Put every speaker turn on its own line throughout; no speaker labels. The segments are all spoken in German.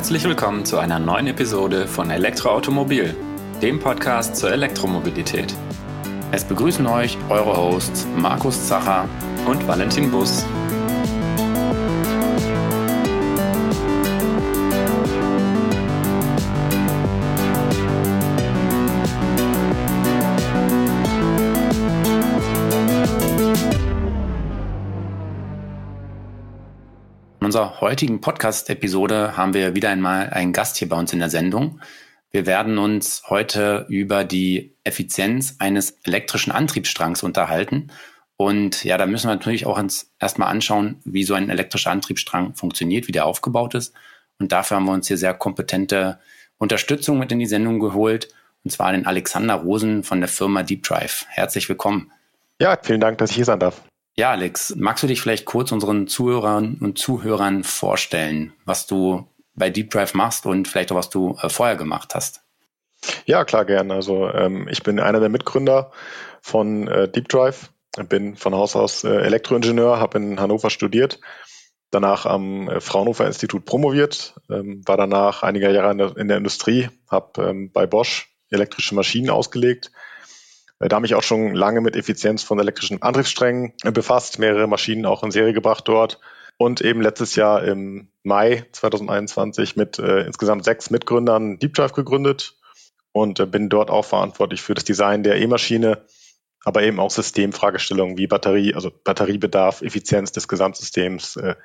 Herzlich willkommen zu einer neuen Episode von Elektroautomobil, dem Podcast zur Elektromobilität. Es begrüßen euch eure Hosts Markus Zacher und Valentin Bus. Unserer heutigen Podcast-Episode haben wir wieder einmal einen Gast hier bei uns in der Sendung. Wir werden uns heute über die Effizienz eines elektrischen Antriebsstrangs unterhalten. Und ja, da müssen wir natürlich auch uns erstmal anschauen, wie so ein elektrischer Antriebsstrang funktioniert, wie der aufgebaut ist. Und dafür haben wir uns hier sehr kompetente Unterstützung mit in die Sendung geholt. Und zwar den Alexander Rosen von der Firma Deep Drive. Herzlich willkommen.
Ja, vielen Dank, dass ich hier sein darf.
Ja, Alex, magst du dich vielleicht kurz unseren Zuhörern und Zuhörern vorstellen, was du bei Deep Drive machst und vielleicht auch was du äh, vorher gemacht hast?
Ja, klar, gern. Also ähm, ich bin einer der Mitgründer von äh, Deep Drive, bin von Haus aus äh, Elektroingenieur, habe in Hannover studiert, danach am äh, Fraunhofer Institut promoviert, ähm, war danach einige Jahre in der, in der Industrie, habe ähm, bei Bosch elektrische Maschinen ausgelegt, da habe ich auch schon lange mit Effizienz von elektrischen Antriebssträngen äh, befasst, mehrere Maschinen auch in Serie gebracht dort und eben letztes Jahr im Mai 2021 mit äh, insgesamt sechs Mitgründern Deep Drive gegründet und äh, bin dort auch verantwortlich für das Design der E-Maschine, aber eben auch Systemfragestellungen wie Batterie, also Batteriebedarf, Effizienz des Gesamtsystems, äh,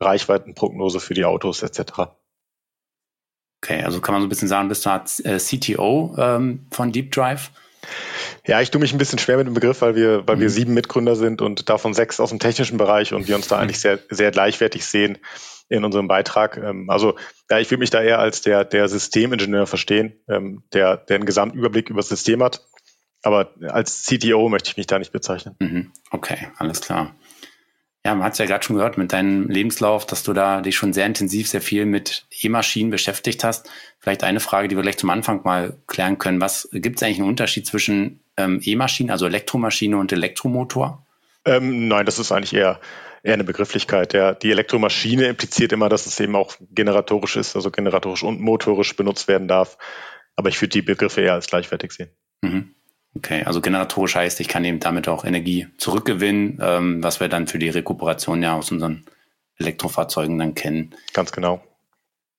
Reichweitenprognose für die Autos etc.
Okay, also kann man so ein bisschen sagen, bist du äh, CTO ähm, von Deep Drive?
Ja, ich tue mich ein bisschen schwer mit dem Begriff, weil wir, weil mhm. wir sieben Mitgründer sind und davon sechs aus dem technischen Bereich und wir uns da mhm. eigentlich sehr, sehr gleichwertig sehen in unserem Beitrag. Ähm, also ja, ich würde mich da eher als der, der Systemingenieur verstehen, ähm, der, der einen Gesamtüberblick über das System hat. Aber als CTO möchte ich mich da nicht bezeichnen.
Mhm. Okay, alles klar. Ja, man hat es ja gerade schon gehört mit deinem Lebenslauf, dass du da dich schon sehr intensiv, sehr viel mit E-Maschinen beschäftigt hast. Vielleicht eine Frage, die wir gleich zum Anfang mal klären können. Was gibt es eigentlich einen Unterschied zwischen ähm, E-Maschinen, also Elektromaschine und Elektromotor?
Ähm, nein, das ist eigentlich eher, eher eine Begrifflichkeit. Ja, die Elektromaschine impliziert immer, dass es eben auch generatorisch ist, also generatorisch und motorisch benutzt werden darf. Aber ich würde die Begriffe eher als gleichwertig sehen.
Mhm. Okay, also generatorisch heißt, ich kann eben damit auch Energie zurückgewinnen, ähm, was wir dann für die Rekuperation ja aus unseren Elektrofahrzeugen dann kennen.
Ganz genau.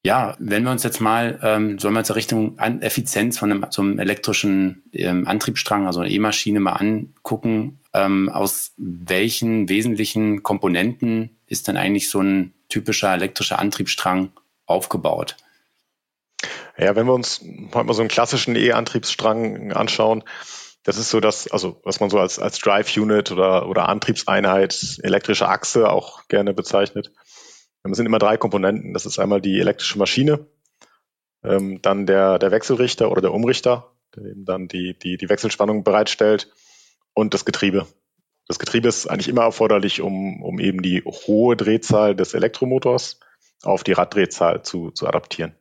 Ja, wenn wir uns jetzt mal, ähm, sollen wir uns in Richtung An Effizienz von einem, so einem elektrischen ähm, Antriebsstrang, also eine E-Maschine mal angucken, ähm, aus welchen wesentlichen Komponenten ist denn eigentlich so ein typischer elektrischer Antriebsstrang aufgebaut?
Ja, wenn wir uns heute mal so einen klassischen E-Antriebsstrang anschauen, das ist so das, also was man so als, als Drive Unit oder, oder Antriebseinheit, elektrische Achse auch gerne bezeichnet. Es sind immer drei Komponenten. Das ist einmal die elektrische Maschine, ähm, dann der, der Wechselrichter oder der Umrichter, der eben dann die, die, die Wechselspannung bereitstellt und das Getriebe. Das Getriebe ist eigentlich immer erforderlich, um, um eben die hohe Drehzahl des Elektromotors auf die Raddrehzahl zu, zu adaptieren.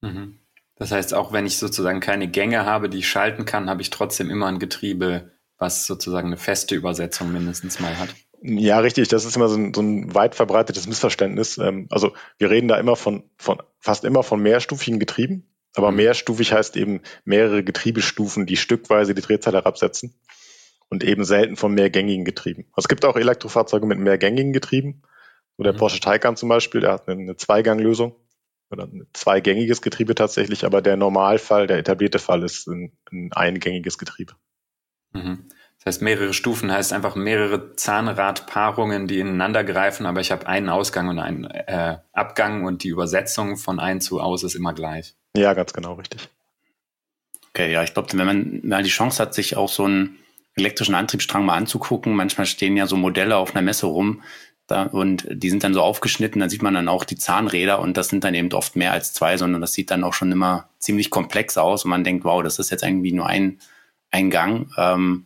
Mhm. Das heißt, auch wenn ich sozusagen keine Gänge habe, die ich schalten kann, habe ich trotzdem immer ein Getriebe, was sozusagen eine feste Übersetzung mindestens mal hat.
Ja, richtig. Das ist immer so ein, so ein weit verbreitetes Missverständnis. Ähm, also wir reden da immer von, von fast immer von mehrstufigen Getrieben. Aber mhm. mehrstufig heißt eben mehrere Getriebestufen, die stückweise die Drehzahl herabsetzen. Und eben selten von mehrgängigen Getrieben. Also es gibt auch Elektrofahrzeuge mit mehrgängigen Getrieben. So der mhm. Porsche Taycan zum Beispiel, der hat eine, eine Zweiganglösung oder ein zweigängiges Getriebe tatsächlich, aber der Normalfall, der etablierte Fall ist ein, ein eingängiges Getriebe.
Mhm. Das heißt, mehrere Stufen heißt einfach mehrere Zahnradpaarungen, die ineinander greifen, aber ich habe einen Ausgang und einen äh, Abgang und die Übersetzung von ein zu aus ist immer gleich.
Ja, ganz genau, richtig.
Okay, ja, ich glaube, wenn man mal die Chance hat, sich auch so einen elektrischen Antriebsstrang mal anzugucken, manchmal stehen ja so Modelle auf einer Messe rum, da, und die sind dann so aufgeschnitten, dann sieht man dann auch die Zahnräder und das sind dann eben oft mehr als zwei, sondern das sieht dann auch schon immer ziemlich komplex aus und man denkt, wow, das ist jetzt irgendwie nur ein, ein Gang. Ähm,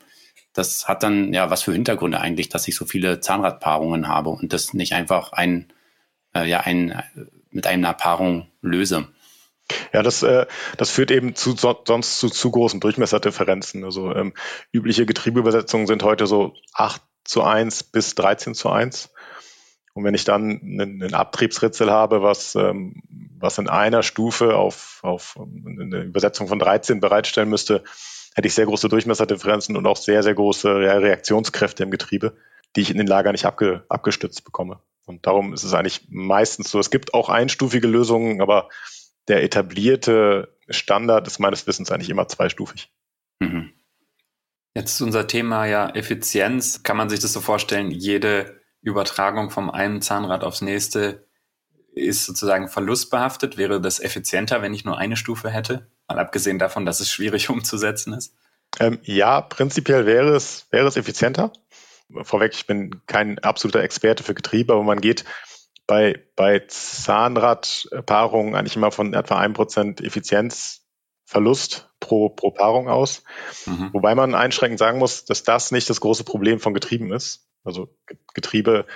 das hat dann ja was für Hintergründe eigentlich, dass ich so viele Zahnradpaarungen habe und das nicht einfach ein, äh, ja, ein, mit einer Paarung löse.
Ja, das, äh, das führt eben zu so, sonst zu zu großen Durchmesserdifferenzen. Also ähm, übliche Getriebeübersetzungen sind heute so 8 zu 1 bis 13 zu 1. Und wenn ich dann einen, einen Abtriebsritzel habe, was, ähm, was in einer Stufe auf, auf eine Übersetzung von 13 bereitstellen müsste, hätte ich sehr große Durchmesserdifferenzen und auch sehr, sehr große Reaktionskräfte im Getriebe, die ich in den Lager nicht abge, abgestützt bekomme. Und darum ist es eigentlich meistens so. Es gibt auch einstufige Lösungen, aber der etablierte Standard ist meines Wissens eigentlich immer zweistufig. Mhm.
Jetzt ist unser Thema ja Effizienz. Kann man sich das so vorstellen, jede Übertragung vom einen Zahnrad aufs nächste ist sozusagen verlustbehaftet? Wäre das effizienter, wenn ich nur eine Stufe hätte? Mal abgesehen davon, dass es schwierig umzusetzen ist.
Ähm, ja, prinzipiell wäre es, wäre es effizienter. Vorweg, ich bin kein absoluter Experte für Getriebe, aber man geht bei, bei Zahnradpaarungen eigentlich immer von etwa einem Prozent Effizienzverlust pro, pro Paarung aus. Mhm. Wobei man einschränkend sagen muss, dass das nicht das große Problem von Getrieben ist. Also Getriebe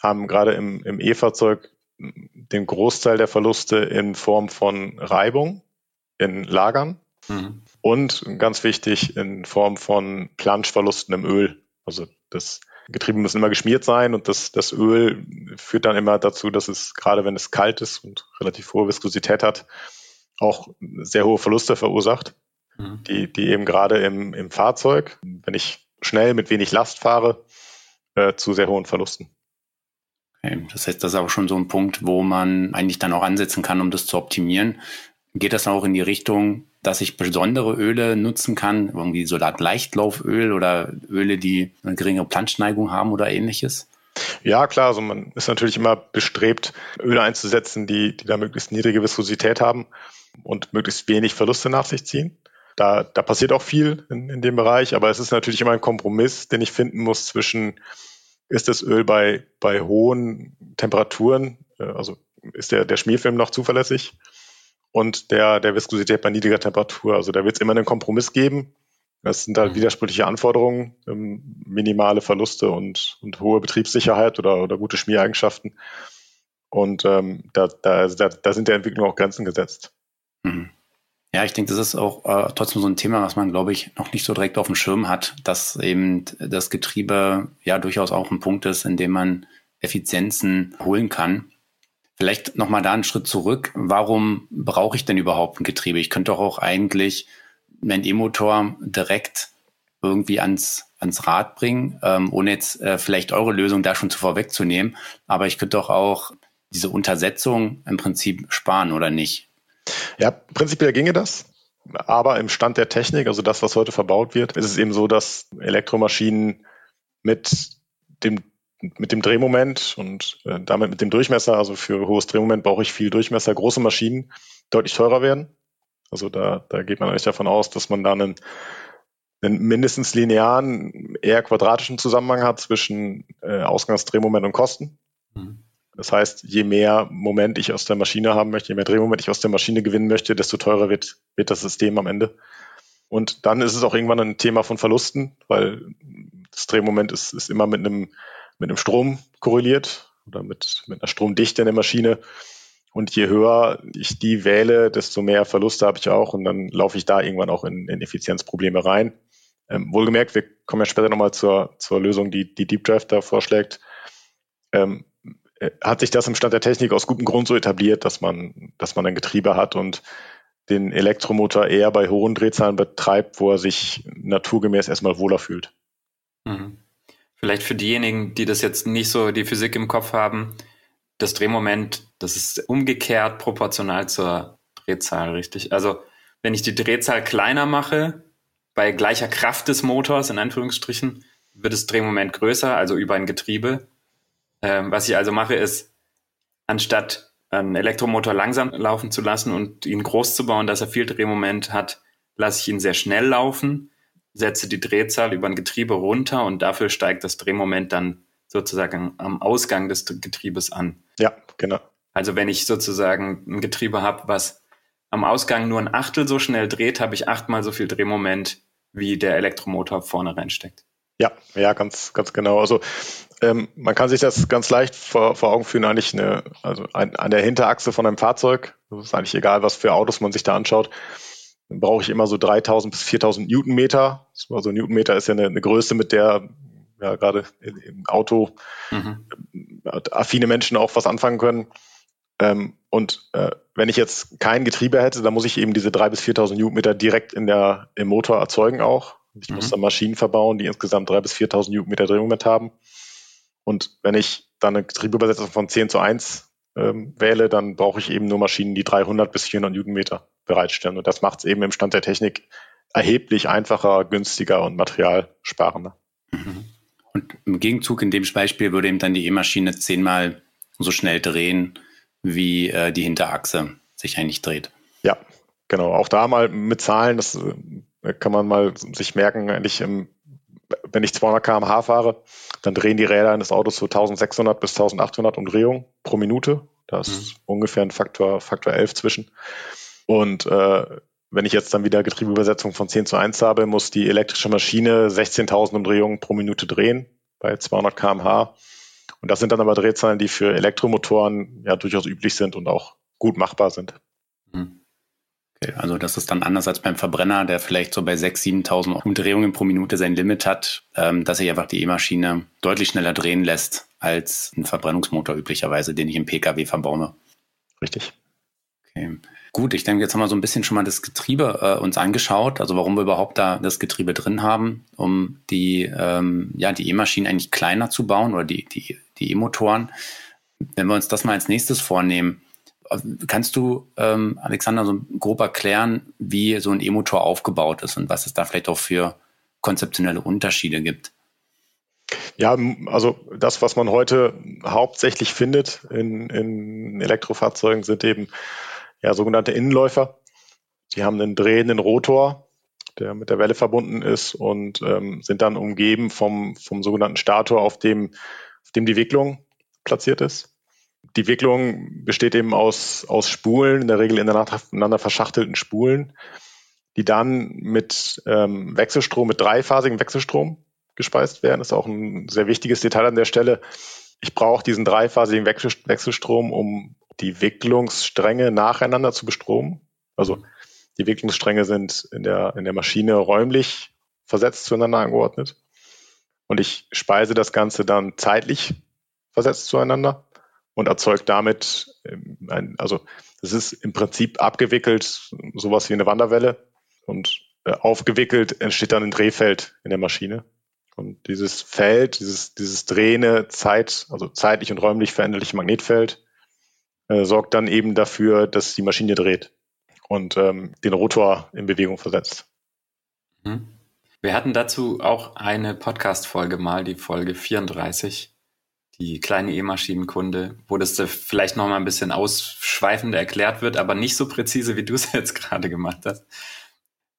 haben gerade im, im E-Fahrzeug den Großteil der Verluste in Form von Reibung in Lagern mhm. und ganz wichtig in Form von Planschverlusten im Öl. Also das Getriebe müssen immer geschmiert sein und das, das Öl führt dann immer dazu, dass es gerade wenn es kalt ist und relativ hohe Viskosität hat, auch sehr hohe Verluste verursacht, mhm. die, die eben gerade im, im Fahrzeug, wenn ich schnell mit wenig Last fahre, äh, zu sehr hohen Verlusten.
Okay. Das heißt, das ist auch schon so ein Punkt, wo man eigentlich dann auch ansetzen kann, um das zu optimieren. Geht das auch in die Richtung, dass ich besondere Öle nutzen kann, irgendwie so Leichtlauföl oder Öle, die eine geringere Planschneigung haben oder ähnliches?
Ja, klar, also man ist natürlich immer bestrebt, Öle einzusetzen, die, die da möglichst niedrige Viskosität haben und möglichst wenig Verluste nach sich ziehen. Da, da passiert auch viel in, in dem Bereich, aber es ist natürlich immer ein Kompromiss, den ich finden muss zwischen, ist das Öl bei, bei hohen Temperaturen, äh, also ist der, der Schmierfilm noch zuverlässig und der, der Viskosität bei niedriger Temperatur. Also da wird es immer einen Kompromiss geben. Das sind halt mhm. widersprüchliche Anforderungen, ähm, minimale Verluste und, und hohe Betriebssicherheit oder, oder gute Schmiereigenschaften. Und ähm, da, da, da, da sind der Entwicklung auch Grenzen gesetzt.
Mhm. Ja, ich denke, das ist auch äh, trotzdem so ein Thema, was man, glaube ich, noch nicht so direkt auf dem Schirm hat, dass eben das Getriebe ja durchaus auch ein Punkt ist, in dem man Effizienzen holen kann. Vielleicht nochmal da einen Schritt zurück. Warum brauche ich denn überhaupt ein Getriebe? Ich könnte doch auch eigentlich meinen E-Motor direkt irgendwie ans, ans Rad bringen, ähm, ohne jetzt äh, vielleicht eure Lösung da schon zu vorwegzunehmen. Aber ich könnte doch auch diese Untersetzung im Prinzip sparen, oder nicht?
Ja, prinzipiell ginge das. Aber im Stand der Technik, also das, was heute verbaut wird, ist es eben so, dass Elektromaschinen mit dem mit dem Drehmoment und äh, damit mit dem Durchmesser, also für hohes Drehmoment brauche ich viel Durchmesser, große Maschinen deutlich teurer werden. Also da, da geht man eigentlich davon aus, dass man da einen, einen mindestens linearen, eher quadratischen Zusammenhang hat zwischen äh, Ausgangsdrehmoment und Kosten. Mhm. Das heißt, je mehr Moment ich aus der Maschine haben möchte, je mehr Drehmoment ich aus der Maschine gewinnen möchte, desto teurer wird, wird das System am Ende. Und dann ist es auch irgendwann ein Thema von Verlusten, weil das Drehmoment ist, ist immer mit einem, mit einem Strom korreliert oder mit, mit einer Stromdichte in der Maschine. Und je höher ich die wähle, desto mehr Verluste habe ich auch und dann laufe ich da irgendwann auch in, in Effizienzprobleme rein. Ähm, wohlgemerkt, wir kommen ja später nochmal zur, zur Lösung, die, die Deep Drive da vorschlägt. Ähm, äh, hat sich das im Stand der Technik aus gutem Grund so etabliert, dass man, dass man ein Getriebe hat und den Elektromotor eher bei hohen Drehzahlen betreibt, wo er sich naturgemäß erstmal wohler fühlt.
Mhm. Vielleicht für diejenigen, die das jetzt nicht so die Physik im Kopf haben, das Drehmoment, das ist umgekehrt proportional zur Drehzahl, richtig? Also wenn ich die Drehzahl kleiner mache, bei gleicher Kraft des Motors, in Anführungsstrichen, wird das Drehmoment größer, also über ein Getriebe. Ähm, was ich also mache, ist, anstatt einen Elektromotor langsam laufen zu lassen und ihn groß zu bauen, dass er viel Drehmoment hat, lasse ich ihn sehr schnell laufen, setze die Drehzahl über ein Getriebe runter und dafür steigt das Drehmoment dann sozusagen am Ausgang des Getriebes an.
Ja, genau.
Also wenn ich sozusagen ein Getriebe habe, was am Ausgang nur ein Achtel so schnell dreht, habe ich achtmal so viel Drehmoment, wie der Elektromotor vorne reinsteckt.
Ja, ja, ganz, ganz genau. Also ähm, man kann sich das ganz leicht vor, vor Augen führen, eigentlich eine, also ein, an der Hinterachse von einem Fahrzeug, das ist eigentlich egal, was für Autos man sich da anschaut, dann brauche ich immer so 3000 bis 4000 Newtonmeter. Also Newtonmeter ist ja eine, eine Größe, mit der ja gerade im Auto mhm. affine Menschen auch was anfangen können. Ähm, und äh, wenn ich jetzt kein Getriebe hätte, dann muss ich eben diese 3.000 bis 4.000 Newtonmeter direkt in der, im Motor erzeugen auch. Ich mhm. muss dann Maschinen verbauen, die insgesamt 3.000 bis 4.000 Newtonmeter Drehmoment haben. Und wenn ich dann eine Getriebeübersetzung von 10 zu 1 ähm, wähle, dann brauche ich eben nur Maschinen, die 300 bis 400 Newtonmeter bereitstellen. Und das macht es eben im Stand der Technik erheblich einfacher, günstiger und materialsparender.
Mhm. Und im Gegenzug in dem Beispiel würde eben dann die E-Maschine zehnmal so schnell drehen, wie äh, die Hinterachse sich eigentlich dreht.
Ja, genau. Auch da mal mit Zahlen, das äh, kann man mal sich merken, eigentlich im, wenn ich 200 km/h fahre, dann drehen die Räder eines Autos so 1600 bis 1800 Umdrehungen pro Minute. Da ist mhm. ungefähr ein Faktor, Faktor 11 zwischen. Und äh, wenn ich jetzt dann wieder Getriebeübersetzung von 10 zu 1 habe, muss die elektrische Maschine 16.000 Umdrehungen pro Minute drehen bei 200 kmh. Und das sind dann aber Drehzahlen, die für Elektromotoren ja durchaus üblich sind und auch gut machbar sind.
Mhm. Okay, also das ist dann anders als beim Verbrenner, der vielleicht so bei 6.000, 7.000 Umdrehungen pro Minute sein Limit hat, ähm, dass sich einfach die E-Maschine deutlich schneller drehen lässt als ein Verbrennungsmotor üblicherweise, den ich im Pkw verbaue.
Richtig.
Okay. Gut, ich denke, jetzt haben wir so ein bisschen schon mal das Getriebe äh, uns angeschaut, also warum wir überhaupt da das Getriebe drin haben, um die ähm, ja die E-Maschinen eigentlich kleiner zu bauen oder die die die E-Motoren. Wenn wir uns das mal als nächstes vornehmen, äh, kannst du ähm, Alexander so grob erklären, wie so ein E-Motor aufgebaut ist und was es da vielleicht auch für konzeptionelle Unterschiede gibt?
Ja, also das, was man heute hauptsächlich findet in, in Elektrofahrzeugen, sind eben ja, sogenannte Innenläufer. Die haben einen drehenden Rotor, der mit der Welle verbunden ist und ähm, sind dann umgeben vom, vom sogenannten Stator, auf dem, auf dem die Wicklung platziert ist. Die Wicklung besteht eben aus, aus Spulen, in der Regel ineinander verschachtelten Spulen, die dann mit ähm, Wechselstrom, mit dreiphasigem Wechselstrom gespeist werden. Das ist auch ein sehr wichtiges Detail an der Stelle. Ich brauche diesen dreiphasigen Wechselstrom, um die Wicklungsstränge nacheinander zu bestromen. Also die Wicklungsstränge sind in der, in der Maschine räumlich versetzt zueinander angeordnet. Und ich speise das Ganze dann zeitlich versetzt zueinander und erzeugt damit, ähm, ein, also es ist im Prinzip abgewickelt, sowas wie eine Wanderwelle und äh, aufgewickelt entsteht dann ein Drehfeld in der Maschine. Und dieses Feld, dieses, dieses drehende Zeit, also zeitlich und räumlich veränderliche Magnetfeld, äh, sorgt dann eben dafür, dass die Maschine dreht und ähm, den Rotor in Bewegung versetzt.
Mhm. Wir hatten dazu auch eine Podcast-Folge mal, die Folge 34, die kleine E-Maschinenkunde, wo das vielleicht noch mal ein bisschen ausschweifender erklärt wird, aber nicht so präzise, wie du es jetzt gerade gemacht hast.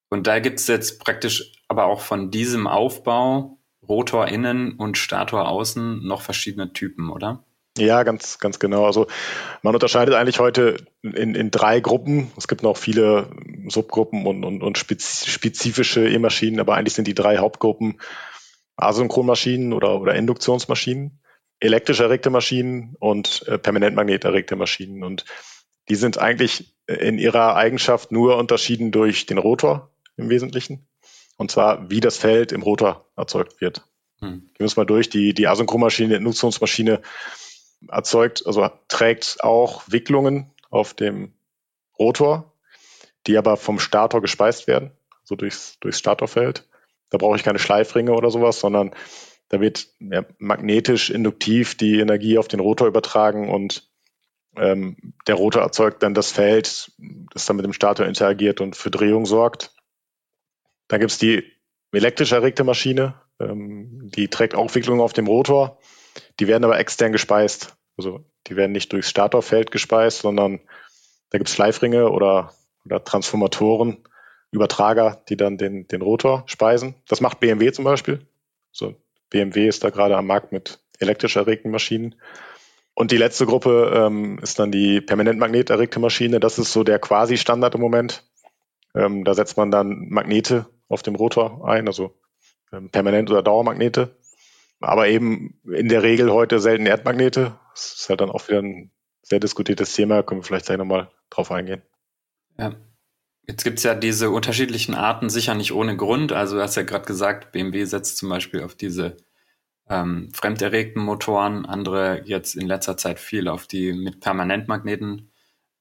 Und da gibt es jetzt praktisch aber auch von diesem Aufbau Rotor innen und Stator außen noch verschiedene Typen, oder?
Ja, ganz, ganz genau. Also man unterscheidet eigentlich heute in, in drei Gruppen. Es gibt noch viele Subgruppen und, und, und spezifische E-Maschinen, aber eigentlich sind die drei Hauptgruppen Asynchronmaschinen oder, oder Induktionsmaschinen, elektrisch erregte Maschinen und äh, permanentmagnet erregte Maschinen. Und die sind eigentlich in ihrer Eigenschaft nur unterschieden durch den Rotor im Wesentlichen. Und zwar, wie das Feld im Rotor erzeugt wird. Hm. Gehen wir es mal durch. Die, die Asynchronmaschine, die Induktionsmaschine erzeugt, also trägt auch Wicklungen auf dem Rotor, die aber vom Stator gespeist werden, so durchs, durchs Statorfeld. Da brauche ich keine Schleifringe oder sowas, sondern da wird ja, magnetisch induktiv die Energie auf den Rotor übertragen und ähm, der Rotor erzeugt dann das Feld, das dann mit dem Stator interagiert und für Drehung sorgt. Dann gibt es die elektrisch erregte Maschine, ähm, die trägt auch Wicklungen auf dem Rotor die werden aber extern gespeist. Also die werden nicht durchs Statorfeld gespeist, sondern da gibt es Schleifringe oder, oder Transformatoren, Übertrager, die dann den, den Rotor speisen. Das macht BMW zum Beispiel. Also BMW ist da gerade am Markt mit elektrisch erregten Maschinen. Und die letzte Gruppe ähm, ist dann die permanentmagnet erregte Maschine. Das ist so der quasi Standard im Moment. Ähm, da setzt man dann Magnete auf dem Rotor ein, also ähm, Permanent- oder Dauermagnete aber eben in der Regel heute selten Erdmagnete. Das ist halt dann auch wieder ein sehr diskutiertes Thema, können wir vielleicht gleich nochmal drauf eingehen.
Ja. Jetzt gibt es ja diese unterschiedlichen Arten sicher nicht ohne Grund. Also du hast ja gerade gesagt, BMW setzt zum Beispiel auf diese ähm, fremderregten Motoren, andere jetzt in letzter Zeit viel auf die mit Permanentmagneten.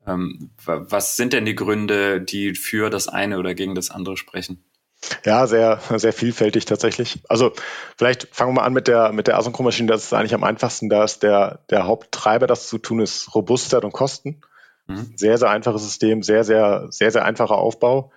Ähm, was sind denn die Gründe, die für das eine oder gegen das andere sprechen?
Ja, sehr, sehr vielfältig tatsächlich. Also vielleicht fangen wir mal an mit der, mit der Asynchronmaschine. Das ist eigentlich am einfachsten. Da ist der, der Haupttreiber, das zu tun, ist Robustheit und Kosten. Mhm. Sehr, sehr einfaches System, sehr, sehr, sehr, sehr einfacher Aufbau.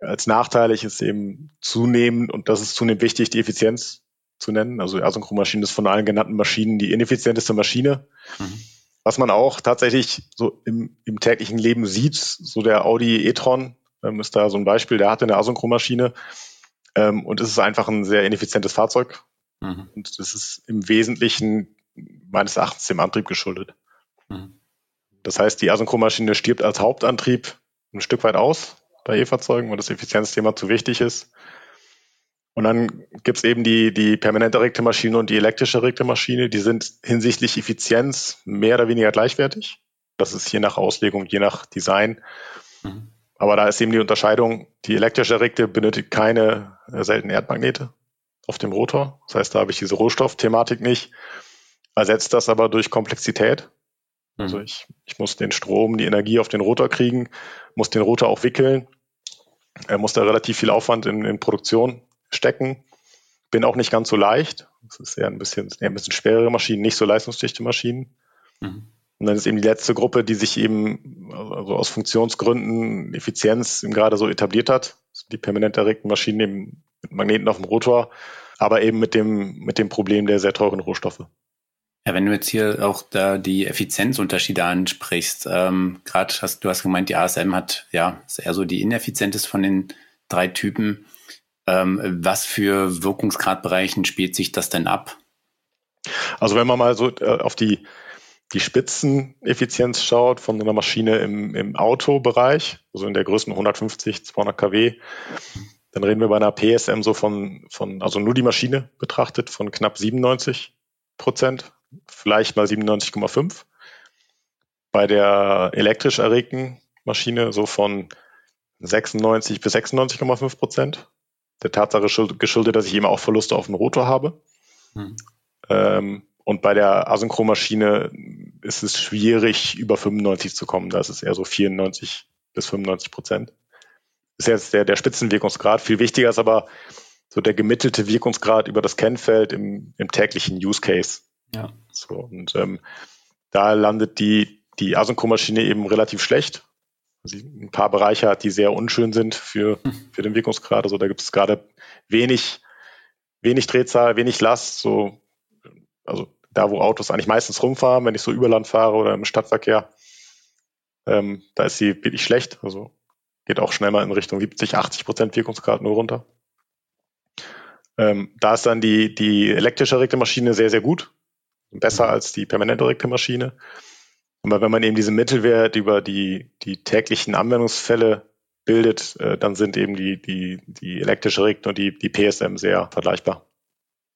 Als nachteilig ist eben zunehmend, und das ist zunehmend wichtig, die Effizienz zu nennen. Also die Asynchronmaschine ist von allen genannten Maschinen die ineffizienteste Maschine. Mhm. Was man auch tatsächlich so im, im täglichen Leben sieht, so der Audi e-tron ähm, ist da so ein Beispiel, der hatte eine Asynchromaschine ähm, und es ist einfach ein sehr ineffizientes Fahrzeug. Mhm. Und das ist im Wesentlichen meines Erachtens dem Antrieb geschuldet. Mhm. Das heißt, die Asynchromaschine stirbt als Hauptantrieb ein Stück weit aus bei E-Fahrzeugen, weil das Effizienzthema zu wichtig ist. Und dann gibt's eben die, die permanent erregte Maschine und die elektrisch erregte Maschine. Die sind hinsichtlich Effizienz mehr oder weniger gleichwertig. Das ist je nach Auslegung, je nach Design. Mhm. Aber da ist eben die Unterscheidung, die elektrisch erregte benötigt keine äh, seltenen Erdmagnete auf dem Rotor. Das heißt, da habe ich diese Rohstoffthematik nicht. Ersetzt das aber durch Komplexität. Also mhm. ich, ich muss den Strom, die Energie auf den Rotor kriegen, muss den Rotor auch wickeln. Er muss da relativ viel Aufwand in, in Produktion stecken. Bin auch nicht ganz so leicht. Das ist eher ein bisschen, eher ein bisschen schwerere Maschinen, nicht so leistungsdichte Maschinen. Mhm. Und dann ist eben die letzte Gruppe, die sich eben also aus Funktionsgründen Effizienz eben gerade so etabliert hat. Die permanent erregten Maschinen eben mit Magneten auf dem Rotor, aber eben mit dem, mit dem Problem der sehr teuren Rohstoffe.
Ja, wenn du jetzt hier auch da die Effizienzunterschiede ansprichst, ähm, gerade hast du hast gemeint, die ASM hat ja ist eher so die ineffizienteste von den drei Typen. Ähm, was für Wirkungsgradbereichen spielt sich das denn ab?
Also wenn man mal so äh, auf die die Spitzeneffizienz schaut von einer Maschine im, im Autobereich, also in der Größen 150, 200 kW, dann reden wir bei einer PSM so von, von, also nur die Maschine betrachtet, von knapp 97 Prozent, vielleicht mal 97,5. Bei der elektrisch erregten Maschine so von 96 bis 96,5 Prozent. Der Tatsache geschuldet, dass ich eben auch Verluste auf dem Rotor habe. Hm. Ähm, und bei der Asynchromaschine ist es schwierig, über 95 zu kommen. Da ist es eher so 94 bis 95 Prozent. Das ist jetzt der, der Spitzenwirkungsgrad. Viel wichtiger ist aber so der gemittelte Wirkungsgrad über das Kennfeld im, im täglichen Use Case. Ja. So, und ähm, da landet die, die Asynchromaschine eben relativ schlecht. Sie ein paar Bereiche hat, die sehr unschön sind für, für den Wirkungsgrad. Also da gibt es gerade wenig, wenig Drehzahl, wenig Last, so, also da wo Autos eigentlich meistens rumfahren, wenn ich so Überland fahre oder im Stadtverkehr, ähm, da ist sie wirklich schlecht. Also geht auch schnell mal in Richtung 70, 80 Prozent Wirkungsgrad nur runter. Ähm, da ist dann die, die elektrisch erregte Maschine sehr, sehr gut. Besser mhm. als die permanent erregte Maschine. Aber wenn man eben diesen Mittelwert über die, die täglichen Anwendungsfälle bildet, äh, dann sind eben die, die, die elektrisch erregten und die, die PSM sehr vergleichbar.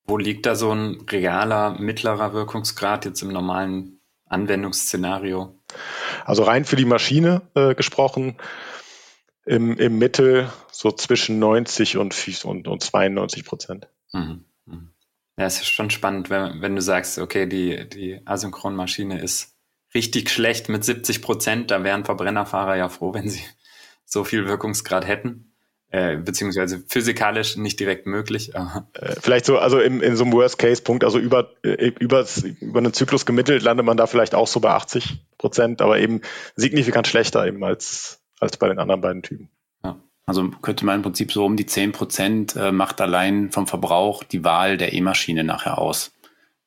Wo liegt da so ein realer mittlerer Wirkungsgrad jetzt im normalen Anwendungsszenario?
Also rein für die Maschine äh, gesprochen, im, im Mittel so zwischen 90 und, und, und 92 Prozent. Mhm.
Mhm. Ja, es ist schon spannend, wenn, wenn du sagst, okay, die, die Asynchronmaschine ist richtig schlecht mit 70 Prozent, da wären Verbrennerfahrer ja froh, wenn sie so viel Wirkungsgrad hätten. Äh, beziehungsweise physikalisch nicht direkt möglich.
Äh, vielleicht so, also im, in so einem Worst-Case-Punkt, also über, äh, über, über einen Zyklus gemittelt landet man da vielleicht auch so bei 80 Prozent, aber eben signifikant schlechter eben als, als bei den anderen beiden Typen.
Ja. Also könnte man im Prinzip so um die 10 Prozent äh, macht allein vom Verbrauch die Wahl der E-Maschine nachher aus.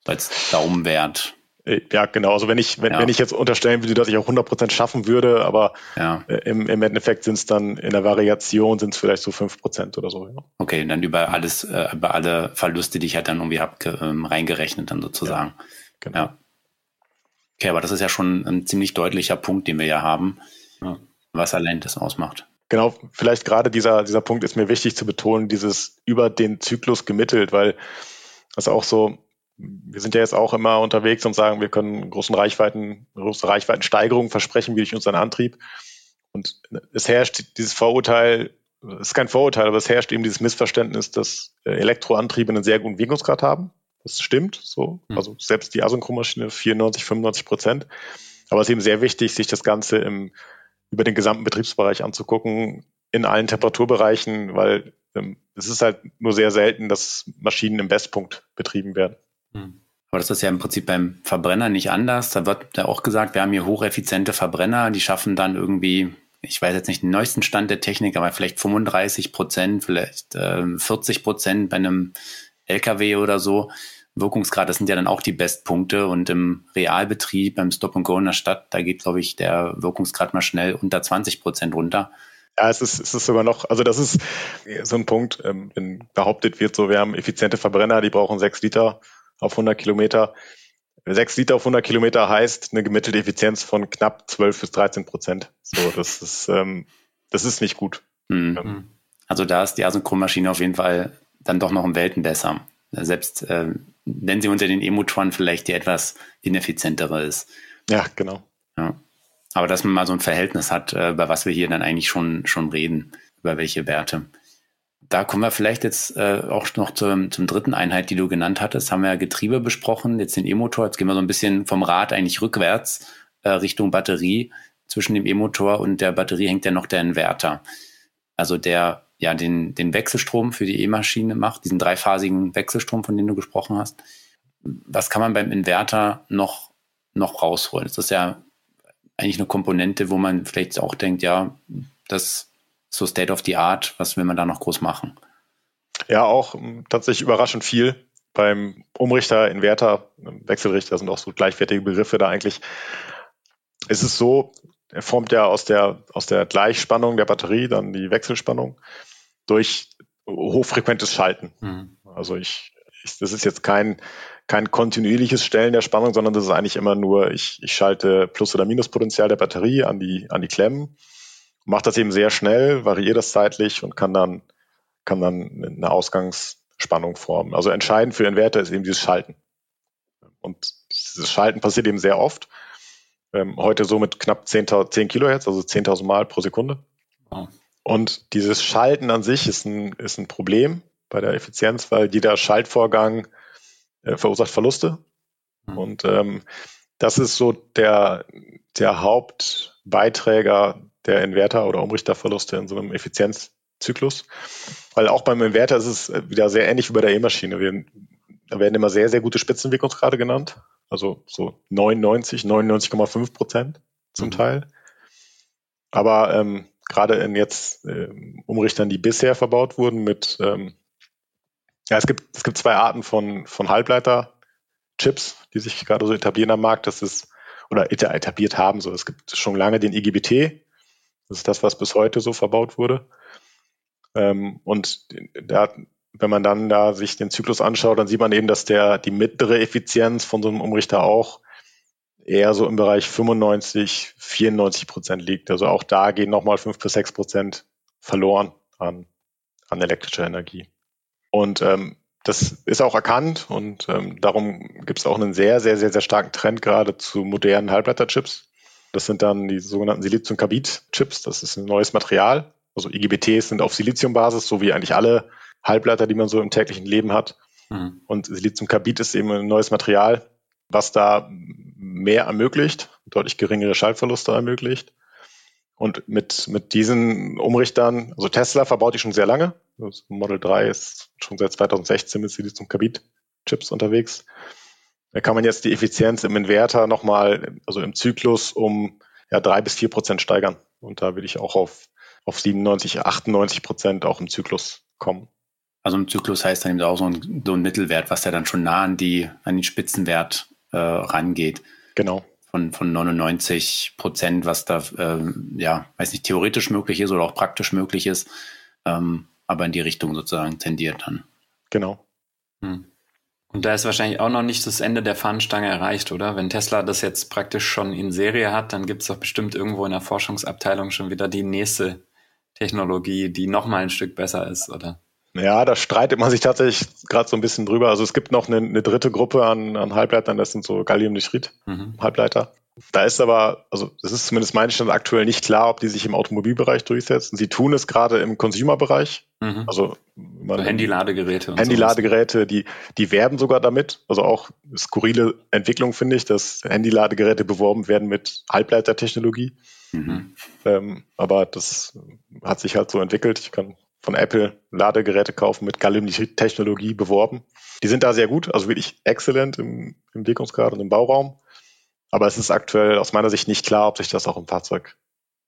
Als Daumenwert.
Äh, ja, genau. Also wenn ich, wenn, ja. wenn ich jetzt unterstellen würde, dass ich auch 100% schaffen würde, aber ja. Äh, im, im Endeffekt sind es dann in der Variation sind es vielleicht so 5% oder so. Ja.
Okay, dann über alles, äh, über alle Verluste, die ich halt dann irgendwie habe, ähm, reingerechnet dann sozusagen. Ja, genau. Ja. Okay, aber das ist ja schon ein ziemlich deutlicher Punkt, den wir ja haben, ja. was allein das ausmacht.
Genau, vielleicht gerade dieser, dieser Punkt ist mir wichtig zu betonen, dieses über den Zyklus gemittelt, weil das auch so, wir sind ja jetzt auch immer unterwegs und sagen, wir können großen Reichweiten, große Reichweitensteigerungen versprechen wie durch unseren Antrieb. Und es herrscht dieses Vorurteil, es ist kein Vorurteil, aber es herrscht eben dieses Missverständnis, dass äh, Elektroantriebe einen sehr guten Wirkungsgrad haben. Das stimmt so. Mhm. Also selbst die Asynchronmaschine 94, 95 Prozent. Aber es ist eben sehr wichtig, sich das Ganze im, über den gesamten Betriebsbereich anzugucken, in allen Temperaturbereichen, weil ähm, es ist halt nur sehr selten, dass Maschinen im Bestpunkt betrieben werden.
Aber das ist ja im Prinzip beim Verbrenner nicht anders. Da wird ja auch gesagt, wir haben hier hocheffiziente Verbrenner, die schaffen dann irgendwie, ich weiß jetzt nicht den neuesten Stand der Technik, aber vielleicht 35 Prozent, vielleicht äh, 40 Prozent bei einem LKW oder so. Wirkungsgrad, das sind ja dann auch die Bestpunkte und im Realbetrieb, beim Stop and Go in der Stadt, da geht, glaube ich, der Wirkungsgrad mal schnell unter 20 Prozent runter.
Ja, es ist, es ist sogar noch, also das ist so ein Punkt, ähm, wenn behauptet wird, so wir haben effiziente Verbrenner, die brauchen sechs Liter auf 100 Kilometer. Sechs Liter auf 100 Kilometer heißt eine gemittelte Effizienz von knapp 12 bis 13 Prozent. So, das ist, ähm, das ist nicht gut. Mhm.
Ähm, also da ist die Asynchronmaschine auf jeden Fall dann doch noch um Welten besser. Selbst äh, wenn sie unter den E-Motoren vielleicht die etwas ineffizientere ist.
Ja, genau.
Ja. Aber dass man mal so ein Verhältnis hat, äh, über was wir hier dann eigentlich schon, schon reden, über welche Werte. Da kommen wir vielleicht jetzt äh, auch noch zum, zum dritten Einheit, die du genannt hattest. Haben wir ja Getriebe besprochen, jetzt den E-Motor. Jetzt gehen wir so ein bisschen vom Rad eigentlich rückwärts äh, Richtung Batterie. Zwischen dem E-Motor und der Batterie hängt ja noch der Inverter. Also der ja den, den Wechselstrom für die E-Maschine macht, diesen dreiphasigen Wechselstrom, von dem du gesprochen hast. Was kann man beim Inverter noch, noch rausholen? Das ist ja eigentlich eine Komponente, wo man vielleicht auch denkt, ja, das so State of the Art, was will man da noch groß machen?
Ja, auch ähm, tatsächlich überraschend viel. Beim Umrichter, Inverter, Wechselrichter sind auch so gleichwertige Begriffe da eigentlich. Es ist so, er formt ja aus der, aus der Gleichspannung der Batterie dann die Wechselspannung durch hochfrequentes Schalten. Mhm. Also ich, ich, das ist jetzt kein, kein kontinuierliches Stellen der Spannung, sondern das ist eigentlich immer nur, ich, ich schalte Plus- oder Minuspotential der Batterie an die, an die Klemmen macht das eben sehr schnell, variiert das zeitlich und kann dann, kann dann eine Ausgangsspannung formen. Also entscheidend für den Inverter ist eben dieses Schalten. Und dieses Schalten passiert eben sehr oft. Ähm, heute so mit knapp 10, 10 Kilohertz, also 10.000 Mal pro Sekunde. Oh. Und dieses Schalten an sich ist ein, ist ein Problem bei der Effizienz, weil jeder Schaltvorgang äh, verursacht Verluste. Mhm. Und ähm, das ist so der, der Hauptbeiträger der Inverter- oder Umrichterverluste in so einem Effizienzzyklus. Weil auch beim Inverter ist es wieder sehr ähnlich wie bei der E-Maschine. Wir, da werden immer sehr, sehr gute Spitzenwirkungsgrade genannt. Also so 99, 99,5 Prozent zum mhm. Teil. Aber ähm, gerade in jetzt äh, Umrichtern, die bisher verbaut wurden mit, ähm, ja, es gibt, es gibt zwei Arten von, von Halbleiter-Chips, die sich gerade so etablieren am Markt. Das ist, oder etabliert haben. So, es gibt schon lange den IGBT, das ist das, was bis heute so verbaut wurde. Ähm, und da, wenn man dann da sich den Zyklus anschaut, dann sieht man eben, dass der, die mittlere Effizienz von so einem Umrichter auch eher so im Bereich 95, 94 Prozent liegt. Also auch da gehen nochmal fünf bis sechs Prozent verloren an, an elektrischer Energie. Und ähm, das ist auch erkannt und ähm, darum gibt es auch einen sehr, sehr, sehr, sehr starken Trend gerade zu modernen Halbleiterchips. Das sind dann die sogenannten Silizium-Carbid-Chips. Das ist ein neues Material. Also IGBTs sind auf Siliziumbasis, so wie eigentlich alle Halbleiter, die man so im täglichen Leben hat. Mhm. Und Silizium-Carbid ist eben ein neues Material, was da mehr ermöglicht, deutlich geringere Schaltverluste ermöglicht. Und mit, mit diesen Umrichtern, also Tesla verbaut die schon sehr lange. Das Model 3 ist schon seit 2016 mit Silizium-Carbid-Chips unterwegs. Da kann man jetzt die Effizienz im Inverter nochmal, also im Zyklus um ja, drei bis vier Prozent steigern. Und da will ich auch auf, auf 97, 98 Prozent auch im Zyklus kommen.
Also im Zyklus heißt dann eben auch so ein, so ein Mittelwert, was ja dann schon nah an, die, an den Spitzenwert äh, rangeht.
Genau.
Von, von 99 Prozent, was da, äh, ja, weiß nicht, theoretisch möglich ist oder auch praktisch möglich ist, ähm, aber in die Richtung sozusagen tendiert dann.
Genau. Hm.
Und da ist wahrscheinlich auch noch nicht das Ende der Fahnenstange erreicht, oder? Wenn Tesla das jetzt praktisch schon in Serie hat, dann gibt es doch bestimmt irgendwo in der Forschungsabteilung schon wieder die nächste Technologie, die noch mal ein Stück besser ist, oder?
Ja, da streitet man sich tatsächlich gerade so ein bisschen drüber. Also es gibt noch eine, eine dritte Gruppe an, an Halbleitern, das sind so Galliumnichrid-Halbleiter. Mhm. Da ist aber, also das ist zumindest mein Stand aktuell nicht klar, ob die sich im Automobilbereich durchsetzen. Sie tun es gerade im Consumer-Bereich. Mhm. Also
man Handy-Ladegeräte.
Handy-Ladegeräte, die, die werben sogar damit. Also auch skurrile Entwicklung finde ich, dass Handy-Ladegeräte beworben werden mit Halbleitertechnologie. Mhm. Ähm, aber das hat sich halt so entwickelt. Ich kann von Apple Ladegeräte kaufen mit Gallium-Technologie beworben. Die sind da sehr gut, also wirklich exzellent im, im Wirkungsgrad und im Bauraum. Aber es ist aktuell aus meiner Sicht nicht klar, ob sich das auch im Fahrzeug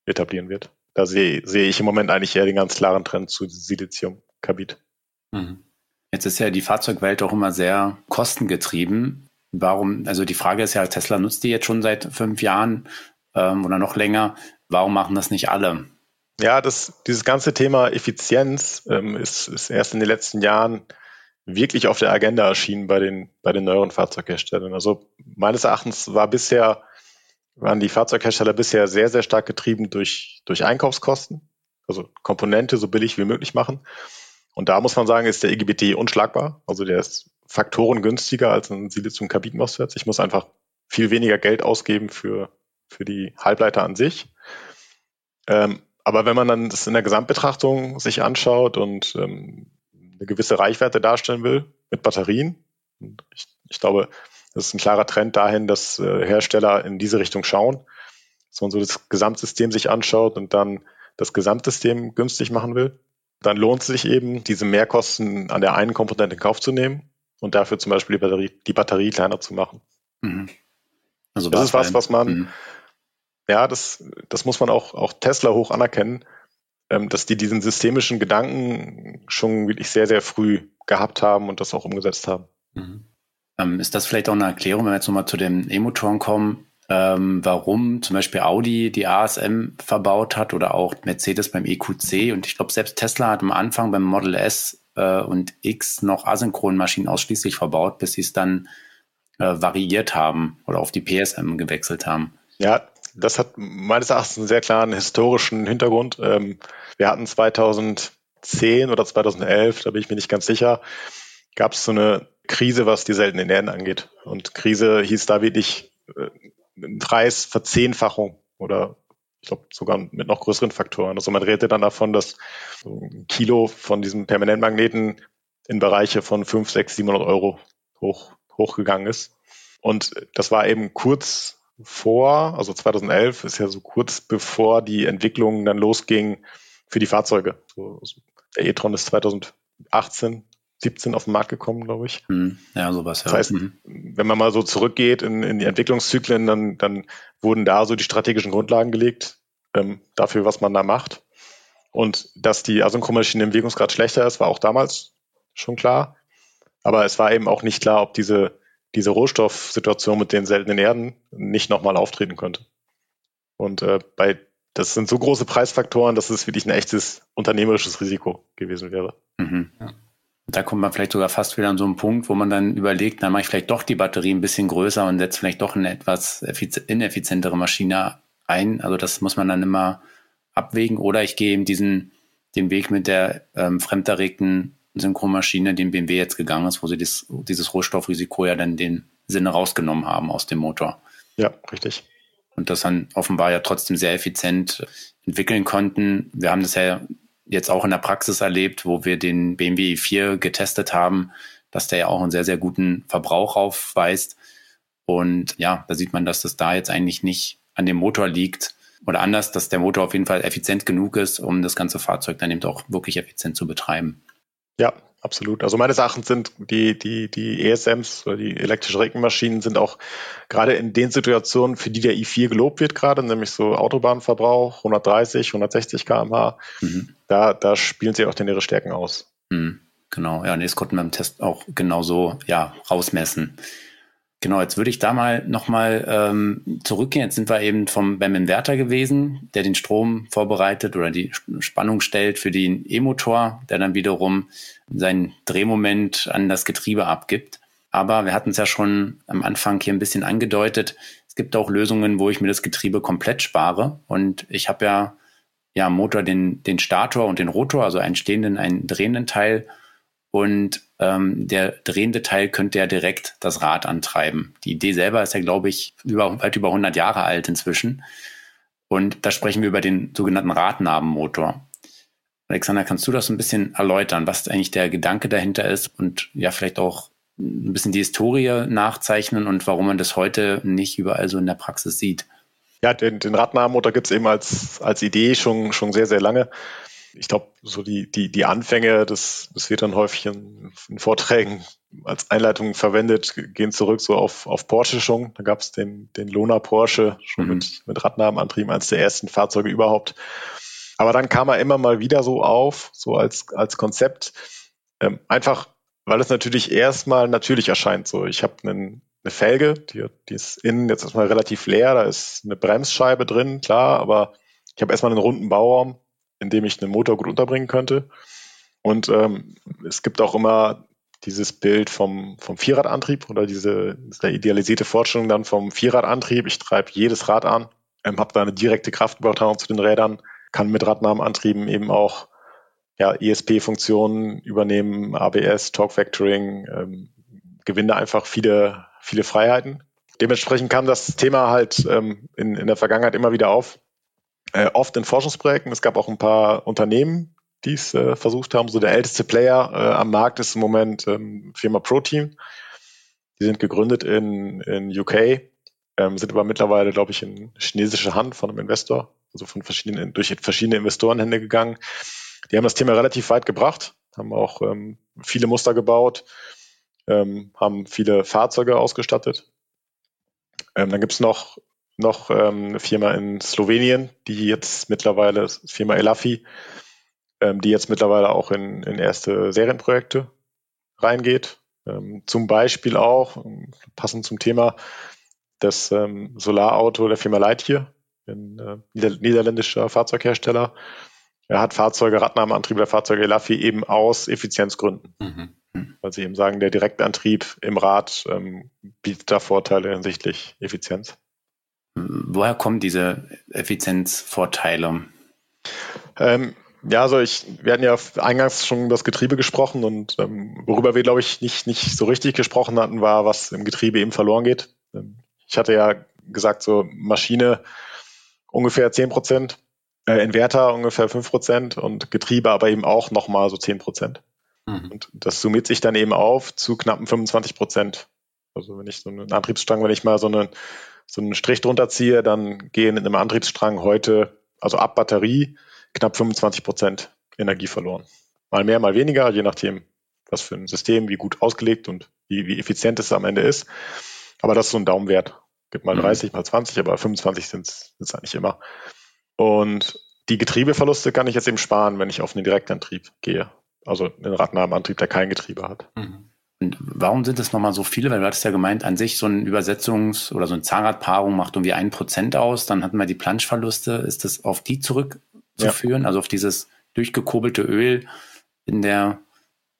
etablieren wird. Da sehe, sehe ich im Moment eigentlich eher den ganz klaren Trend zu Siliziumkarbid.
Mhm. Jetzt ist ja die Fahrzeugwelt auch immer sehr kostengetrieben. Warum, also die Frage ist ja, Tesla nutzt die jetzt schon seit fünf Jahren ähm, oder noch länger. Warum machen das nicht alle?
Ja, das, dieses ganze Thema Effizienz ähm, ist, ist erst in den letzten Jahren wirklich auf der Agenda erschienen bei den, bei den neueren Fahrzeugherstellern. Also meines Erachtens war bisher, waren die Fahrzeughersteller bisher sehr, sehr stark getrieben durch, durch Einkaufskosten, also Komponente so billig wie möglich machen. Und da muss man sagen, ist der EGBT unschlagbar. Also der ist Faktoren günstiger als ein Silizium-Carbid-MOSFET. Ich muss einfach viel weniger Geld ausgeben für, für die Halbleiter an sich. Ähm, aber wenn man dann das in der Gesamtbetrachtung sich anschaut und ähm, eine gewisse Reichweite darstellen will mit Batterien. Ich, ich glaube, das ist ein klarer Trend dahin, dass äh, Hersteller in diese Richtung schauen, dass man so das Gesamtsystem sich anschaut und dann das Gesamtsystem günstig machen will. Dann lohnt es sich eben, diese Mehrkosten an der einen Komponente in Kauf zu nehmen und dafür zum Beispiel die Batterie, die Batterie kleiner zu machen. Mhm. Also das ist was, was man, mhm. ja, das, das muss man auch, auch Tesla hoch anerkennen ähm, dass die diesen systemischen Gedanken schon wirklich sehr, sehr früh gehabt haben und das auch umgesetzt haben.
Mhm. Ähm, ist das vielleicht auch eine Erklärung, wenn wir jetzt nochmal zu den E-Motoren kommen, ähm, warum zum Beispiel Audi die ASM verbaut hat oder auch Mercedes beim EQC und ich glaube selbst Tesla hat am Anfang beim Model S äh, und X noch Asynchronmaschinen ausschließlich verbaut, bis sie es dann äh, variiert haben oder auf die PSM gewechselt haben.
Ja, das hat meines Erachtens einen sehr klaren historischen Hintergrund. Ähm, wir hatten 2010 oder 2011, da bin ich mir nicht ganz sicher, gab es so eine Krise, was die seltenen Erden angeht. Und Krise hieß da wirklich äh, Preisverzehnfachung oder ich glaube sogar mit noch größeren Faktoren. Also man redete dann davon, dass ein Kilo von diesem Permanentmagneten in Bereiche von 5, 6, 700 Euro hoch, hochgegangen ist. Und das war eben kurz vor, also 2011 ist ja so kurz bevor die Entwicklung dann losging für die Fahrzeuge. So, der e-tron ist 2018, 17 auf den Markt gekommen, glaube ich.
Hm, ja, sowas.
Das heißt, mhm. wenn man mal so zurückgeht in, in die Entwicklungszyklen, dann, dann wurden da so die strategischen Grundlagen gelegt ähm, dafür, was man da macht. Und dass die Asynchromaschine im Wirkungsgrad schlechter ist, war auch damals schon klar. Aber es war eben auch nicht klar, ob diese diese Rohstoffsituation mit den seltenen Erden nicht nochmal auftreten könnte. Und äh, bei das sind so große Preisfaktoren, dass es wirklich ein echtes unternehmerisches Risiko gewesen wäre. Mhm.
Ja. Da kommt man vielleicht sogar fast wieder an so einen Punkt, wo man dann überlegt, dann mache ich vielleicht doch die Batterie ein bisschen größer und setze vielleicht doch eine etwas ineffizientere Maschine ein. Also das muss man dann immer abwägen. Oder ich gehe eben diesen, den Weg mit der ähm, fremderregten Synchromaschine, den BMW jetzt gegangen ist, wo sie das, dieses Rohstoffrisiko ja dann den Sinne rausgenommen haben aus dem Motor.
Ja, richtig.
Und das dann offenbar ja trotzdem sehr effizient entwickeln konnten. Wir haben das ja jetzt auch in der Praxis erlebt, wo wir den BMW i4 getestet haben, dass der ja auch einen sehr, sehr guten Verbrauch aufweist. Und ja, da sieht man, dass das da jetzt eigentlich nicht an dem Motor liegt oder anders, dass der Motor auf jeden Fall effizient genug ist, um das ganze Fahrzeug dann eben auch wirklich effizient zu betreiben.
Ja, absolut. Also meines Erachtens sind die, die, die ESMs oder die elektrische Reckenmaschinen sind auch gerade in den Situationen, für die der i4 gelobt wird gerade, nämlich so Autobahnverbrauch, 130, 160 kmh, mhm. da, da spielen sie auch dann ihre Stärken aus.
Mhm. Genau, ja, und das konnten wir im Test auch genauso ja, rausmessen. Genau, jetzt würde ich da mal nochmal ähm, zurückgehen. Jetzt sind wir eben vom beim Inverter gewesen, der den Strom vorbereitet oder die Spannung stellt für den E-Motor, der dann wiederum seinen Drehmoment an das Getriebe abgibt. Aber wir hatten es ja schon am Anfang hier ein bisschen angedeutet. Es gibt auch Lösungen, wo ich mir das Getriebe komplett spare. Und ich habe ja ja Motor den, den Stator und den Rotor, also einen stehenden, einen drehenden Teil und ähm, der drehende Teil könnte ja direkt das Rad antreiben. Die Idee selber ist ja, glaube ich, über, weit über 100 Jahre alt inzwischen. Und da sprechen wir über den sogenannten Radnabenmotor. Alexander, kannst du das ein bisschen erläutern, was eigentlich der Gedanke dahinter ist und ja, vielleicht auch ein bisschen die Historie nachzeichnen und warum man das heute nicht überall so in der Praxis sieht?
Ja, den, den Radnahmotor gibt es eben als, als Idee schon, schon sehr, sehr lange. Ich glaube, so die, die, die Anfänge, das, das wird dann häufig in, in Vorträgen als Einleitung verwendet, gehen zurück so auf, auf Porsche schon. Da gab es den, den Lona Porsche schon mhm. mit, mit Radnahmenantrieb, eines der ersten Fahrzeuge überhaupt. Aber dann kam er immer mal wieder so auf, so als, als Konzept. Ähm, einfach, weil es natürlich erstmal natürlich erscheint. So, ich habe einen eine Felge, die, die ist innen jetzt erstmal relativ leer, da ist eine Bremsscheibe drin, klar, aber ich habe erstmal einen runden Bauraum, in dem ich einen Motor gut unterbringen könnte. Und ähm, es gibt auch immer dieses Bild vom, vom Vierradantrieb oder diese, diese idealisierte Vorstellung dann vom Vierradantrieb. Ich treibe jedes Rad an, ähm, habe da eine direkte Kraftübertragung zu den Rädern, kann mit Radnahmenantrieben eben auch ja, ESP-Funktionen übernehmen, ABS, Torque Vectoring, ähm, gewinne einfach viele viele Freiheiten. Dementsprechend kam das Thema halt ähm, in, in der Vergangenheit immer wieder auf. Äh, oft in Forschungsprojekten. Es gab auch ein paar Unternehmen, die es äh, versucht haben. So der älteste Player äh, am Markt ist im Moment ähm, Firma Protein. Die sind gegründet in, in UK, ähm, sind aber mittlerweile, glaube ich, in chinesische Hand von einem Investor, also von verschiedenen, durch verschiedene Investorenhände gegangen. Die haben das Thema relativ weit gebracht, haben auch ähm, viele Muster gebaut, ähm, haben viele Fahrzeuge ausgestattet. Ähm, dann gibt's noch, noch ähm, eine Firma in Slowenien, die jetzt mittlerweile, Firma Elafi, ähm, die jetzt mittlerweile auch in, in erste Serienprojekte reingeht. Ähm, zum Beispiel auch, passend zum Thema, das ähm, Solarauto der Firma Lightyear, ein äh, niederländischer Fahrzeughersteller. Er hat Fahrzeuge, Radnahmeantrieb der Fahrzeuge Elafi eben aus Effizienzgründen. Mhm. Weil sie eben sagen, der Direktantrieb im Rad ähm, bietet da Vorteile hinsichtlich Effizienz.
Woher kommen diese Effizienzvorteile?
Ähm, ja, also ich, wir hatten ja eingangs schon über das Getriebe gesprochen und ähm, worüber wir, glaube ich, nicht, nicht so richtig gesprochen hatten, war, was im Getriebe eben verloren geht. Ähm, ich hatte ja gesagt, so Maschine ungefähr 10 Prozent, äh, Inverter ungefähr 5 Prozent und Getriebe aber eben auch nochmal so 10 Prozent. Mhm. Und das summiert sich dann eben auf zu knappen 25 Prozent. Also wenn ich so einen Antriebsstrang, wenn ich mal so einen, so einen Strich drunter ziehe, dann gehen in einem Antriebsstrang heute, also ab Batterie, knapp 25 Prozent Energie verloren. Mal mehr, mal weniger, je nachdem, was für ein System, wie gut ausgelegt und wie, wie effizient es am Ende ist. Aber das ist so ein Daumenwert. Gibt mal 30, mhm. mal 20, aber 25 sind es eigentlich immer. Und die Getriebeverluste kann ich jetzt eben sparen, wenn ich auf einen Direktantrieb gehe. Also einen radnahen Antrieb, der kein Getriebe hat.
Mhm. Und warum sind es nochmal so viele? Weil du hattest ja gemeint, an sich so ein Übersetzungs- oder so eine Zahnradpaarung macht irgendwie ein Prozent aus. Dann hatten wir die Planschverluste. Ist das auf die zurückzuführen? Ja. Also auf dieses durchgekurbelte Öl in der,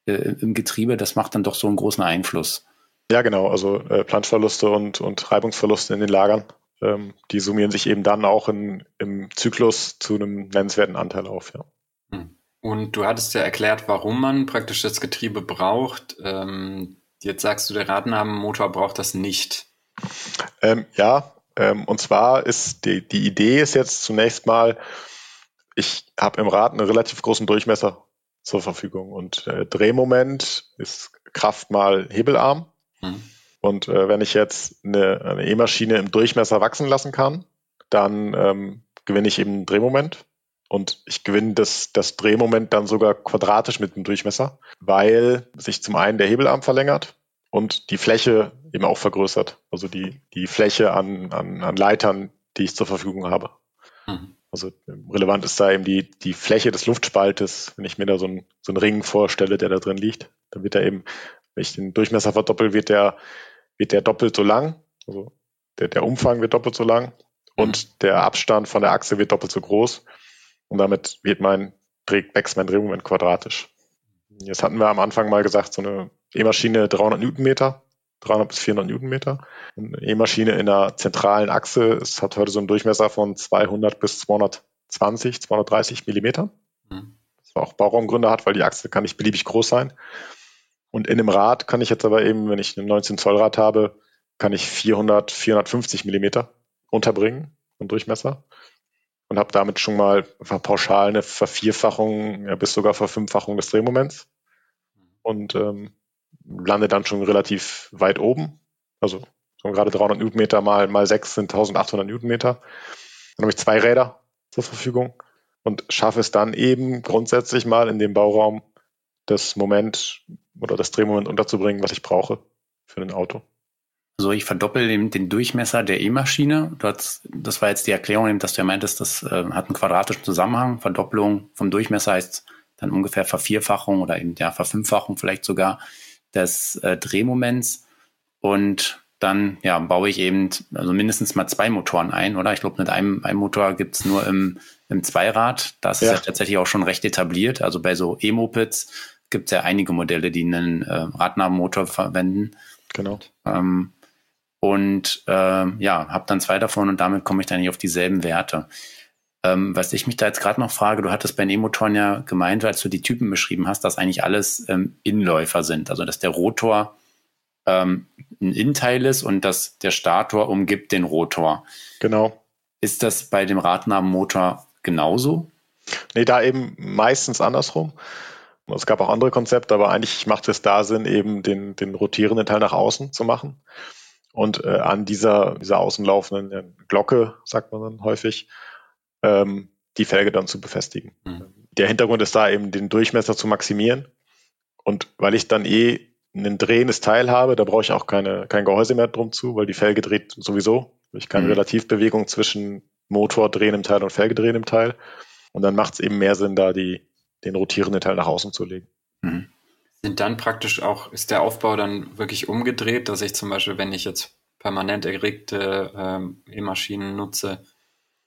äh, im Getriebe? Das macht dann doch so einen großen Einfluss.
Ja, genau. Also äh, Planschverluste und, und Reibungsverluste in den Lagern. Ähm, die summieren sich eben dann auch in, im Zyklus zu einem nennenswerten Anteil auf. Ja.
Und du hattest ja erklärt, warum man praktisch das Getriebe braucht. Ähm, jetzt sagst du, der Radnabenmotor braucht das nicht.
Ähm, ja, ähm, und zwar ist die, die Idee ist jetzt zunächst mal, ich habe im Rad einen relativ großen Durchmesser zur Verfügung und äh, Drehmoment ist Kraft mal Hebelarm. Mhm. Und äh, wenn ich jetzt eine E-Maschine im Durchmesser wachsen lassen kann, dann ähm, gewinne ich eben Drehmoment und ich gewinne das, das Drehmoment dann sogar quadratisch mit dem Durchmesser, weil sich zum einen der Hebelarm verlängert und die Fläche eben auch vergrößert. Also die, die Fläche an, an, an Leitern, die ich zur Verfügung habe. Mhm. Also relevant ist da eben die, die Fläche des Luftspaltes. Wenn ich mir da so einen, so einen Ring vorstelle, der da drin liegt, dann wird er eben, wenn ich den Durchmesser verdoppel, wird der, wird der doppelt so lang. Also der, der Umfang wird doppelt so lang und mhm. der Abstand von der Achse wird doppelt so groß. Und damit wird mein, wächst mein Drehmoment quadratisch. Jetzt hatten wir am Anfang mal gesagt, so eine E-Maschine 300 Newtonmeter, 300 bis 400 Newtonmeter. Eine E-Maschine in einer zentralen Achse, es hat heute so einen Durchmesser von 200 bis 220, 230 Millimeter. Mhm. Das auch Bauraumgründe hat, weil die Achse kann nicht beliebig groß sein. Und in einem Rad kann ich jetzt aber eben, wenn ich ein 19 Zoll Rad habe, kann ich 400, 450 Millimeter unterbringen und Durchmesser. Und habe damit schon mal pauschal eine Vervierfachung ja, bis sogar Verfünffachung des Drehmoments und ähm, lande dann schon relativ weit oben. Also so gerade 300 Newtonmeter mal, mal 6 sind 1800 Newtonmeter. Dann habe ich zwei Räder zur Verfügung und schaffe es dann eben grundsätzlich mal in dem Bauraum das Moment oder das Drehmoment unterzubringen, was ich brauche für ein Auto.
So, ich verdoppel den, den Durchmesser der E-Maschine. Das war jetzt die Erklärung, dass du ja meintest, das äh, hat einen quadratischen Zusammenhang. Verdoppelung vom Durchmesser heißt dann ungefähr Vervierfachung oder eben ja Verfünffachung vielleicht sogar des äh, Drehmoments. Und dann ja, baue ich eben also mindestens mal zwei Motoren ein, oder? Ich glaube, mit einem, einem Motor gibt's nur im, im Zweirad. Das ja. ist ja tatsächlich auch schon recht etabliert. Also bei so E-Mopeds gibt es ja einige Modelle, die einen äh, Radnabenmotor verwenden.
Genau.
Ähm, und äh, ja, habe dann zwei davon und damit komme ich dann nicht auf dieselben Werte. Ähm, was ich mich da jetzt gerade noch frage, du hattest bei den E-Motoren ja gemeint, als du die Typen beschrieben hast, dass eigentlich alles ähm, Inläufer sind. Also dass der Rotor ähm, ein Innenteil ist und dass der Stator umgibt den Rotor.
Genau.
Ist das bei dem Radnabenmotor genauso?
Nee, da eben meistens andersrum. Es gab auch andere Konzepte, aber eigentlich macht es da Sinn, eben den, den rotierenden Teil nach außen zu machen. Und äh, an dieser, dieser außenlaufenden Glocke, sagt man dann häufig, ähm, die Felge dann zu befestigen. Mhm. Der Hintergrund ist da eben, den Durchmesser zu maximieren. Und weil ich dann eh ein drehendes Teil habe, da brauche ich auch keine, kein Gehäuse mehr drum zu, weil die Felge dreht sowieso. Ich keine mhm. Relativbewegung zwischen Motor drehendem Teil und Felge drehendem Teil. Und dann macht es eben mehr Sinn, da die, den rotierenden Teil nach außen zu legen. Mhm.
Sind dann praktisch auch, ist der Aufbau dann wirklich umgedreht, dass ich zum Beispiel, wenn ich jetzt permanent erregte ähm, E-Maschinen nutze,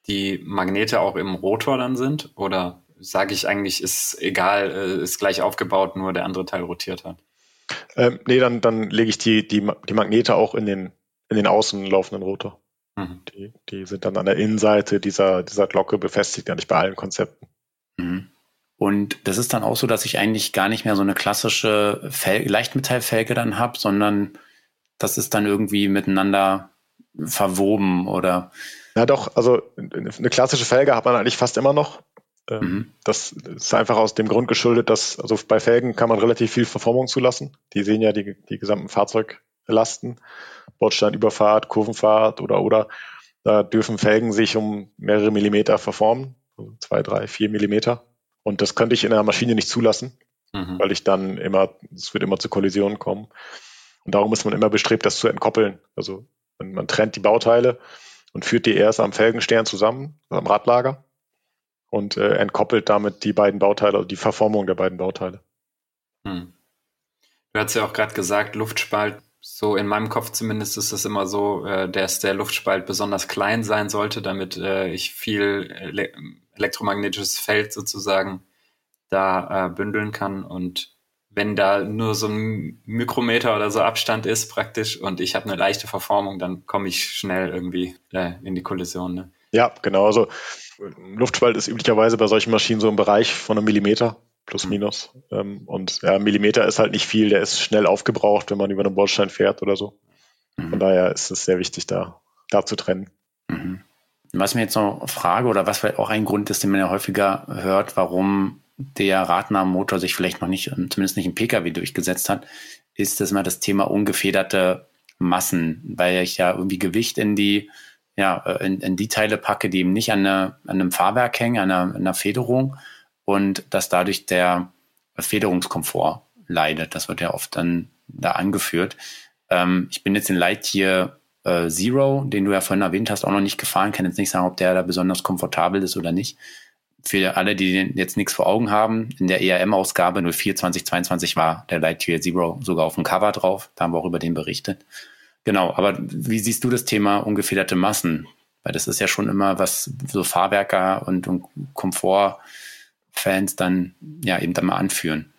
die Magnete auch im Rotor dann sind? Oder sage ich eigentlich, ist egal, äh, ist gleich aufgebaut, nur der andere Teil rotiert hat?
Ähm, nee, dann, dann lege ich die, die, die Magnete auch in den, in den außen laufenden Rotor. Mhm. Die, die sind dann an der Innenseite dieser, dieser Glocke befestigt, ja nicht bei allen Konzepten.
Mhm. Und das ist dann auch so, dass ich eigentlich gar nicht mehr so eine klassische Fel Leichtmetallfelge dann habe, sondern das ist dann irgendwie miteinander verwoben oder.
Ja, doch, also eine klassische Felge hat man eigentlich fast immer noch. Ähm, mhm. Das ist einfach aus dem Grund geschuldet, dass, also bei Felgen kann man relativ viel Verformung zulassen. Die sehen ja die, die gesamten Fahrzeuglasten, Bordsteinüberfahrt, Kurvenfahrt oder, oder. Da dürfen Felgen sich um mehrere Millimeter verformen. Also zwei, drei, vier Millimeter. Und das könnte ich in einer Maschine nicht zulassen, mhm. weil ich dann immer, es wird immer zu Kollisionen kommen. Und darum ist man immer bestrebt, das zu entkoppeln. Also man, man trennt die Bauteile und führt die erst am Felgenstern zusammen, am Radlager und äh, entkoppelt damit die beiden Bauteile, also die Verformung der beiden Bauteile. Hm.
Du hast ja auch gerade gesagt, Luftspalt, so in meinem Kopf zumindest ist es immer so, äh, dass der Luftspalt besonders klein sein sollte, damit äh, ich viel ele elektromagnetisches Feld sozusagen da äh, bündeln kann. Und wenn da nur so ein Mikrometer oder so Abstand ist praktisch und ich habe eine leichte Verformung, dann komme ich schnell irgendwie äh, in die Kollision. Ne?
Ja, genau. Also Luftspalt ist üblicherweise bei solchen Maschinen so im Bereich von einem Millimeter plus minus. Mhm. und ja, Millimeter ist halt nicht viel, der ist schnell aufgebraucht, wenn man über einen Bordstein fährt oder so. Mhm. Von daher ist es sehr wichtig, da, da zu trennen.
Mhm. Was mir jetzt noch frage, oder was auch ein Grund ist, den man ja häufiger hört, warum der Radnahmotor sich vielleicht noch nicht, zumindest nicht im Pkw durchgesetzt hat, ist das mal das Thema ungefederte Massen, weil ich ja irgendwie Gewicht in die ja, äh, in, in die Teile packe, die eben nicht an, eine, an einem Fahrwerk hängen, an einer, an einer Federung und dass dadurch der Federungskomfort leidet. Das wird ja oft dann da angeführt. Ähm, ich bin jetzt in Lightyear äh, Zero, den du ja vorhin erwähnt hast, auch noch nicht gefahren. Kann jetzt nicht sagen, ob der da besonders komfortabel ist oder nicht. Für alle, die jetzt nichts vor Augen haben, in der ERM-Ausgabe 04 2022 war der Lightyear Zero sogar auf dem Cover drauf. Da haben wir auch über den berichtet. Genau, aber wie siehst du das Thema ungefederte Massen? Weil das ist ja schon immer, was so Fahrwerker und, und Komfortfans dann ja eben dann mal anführen.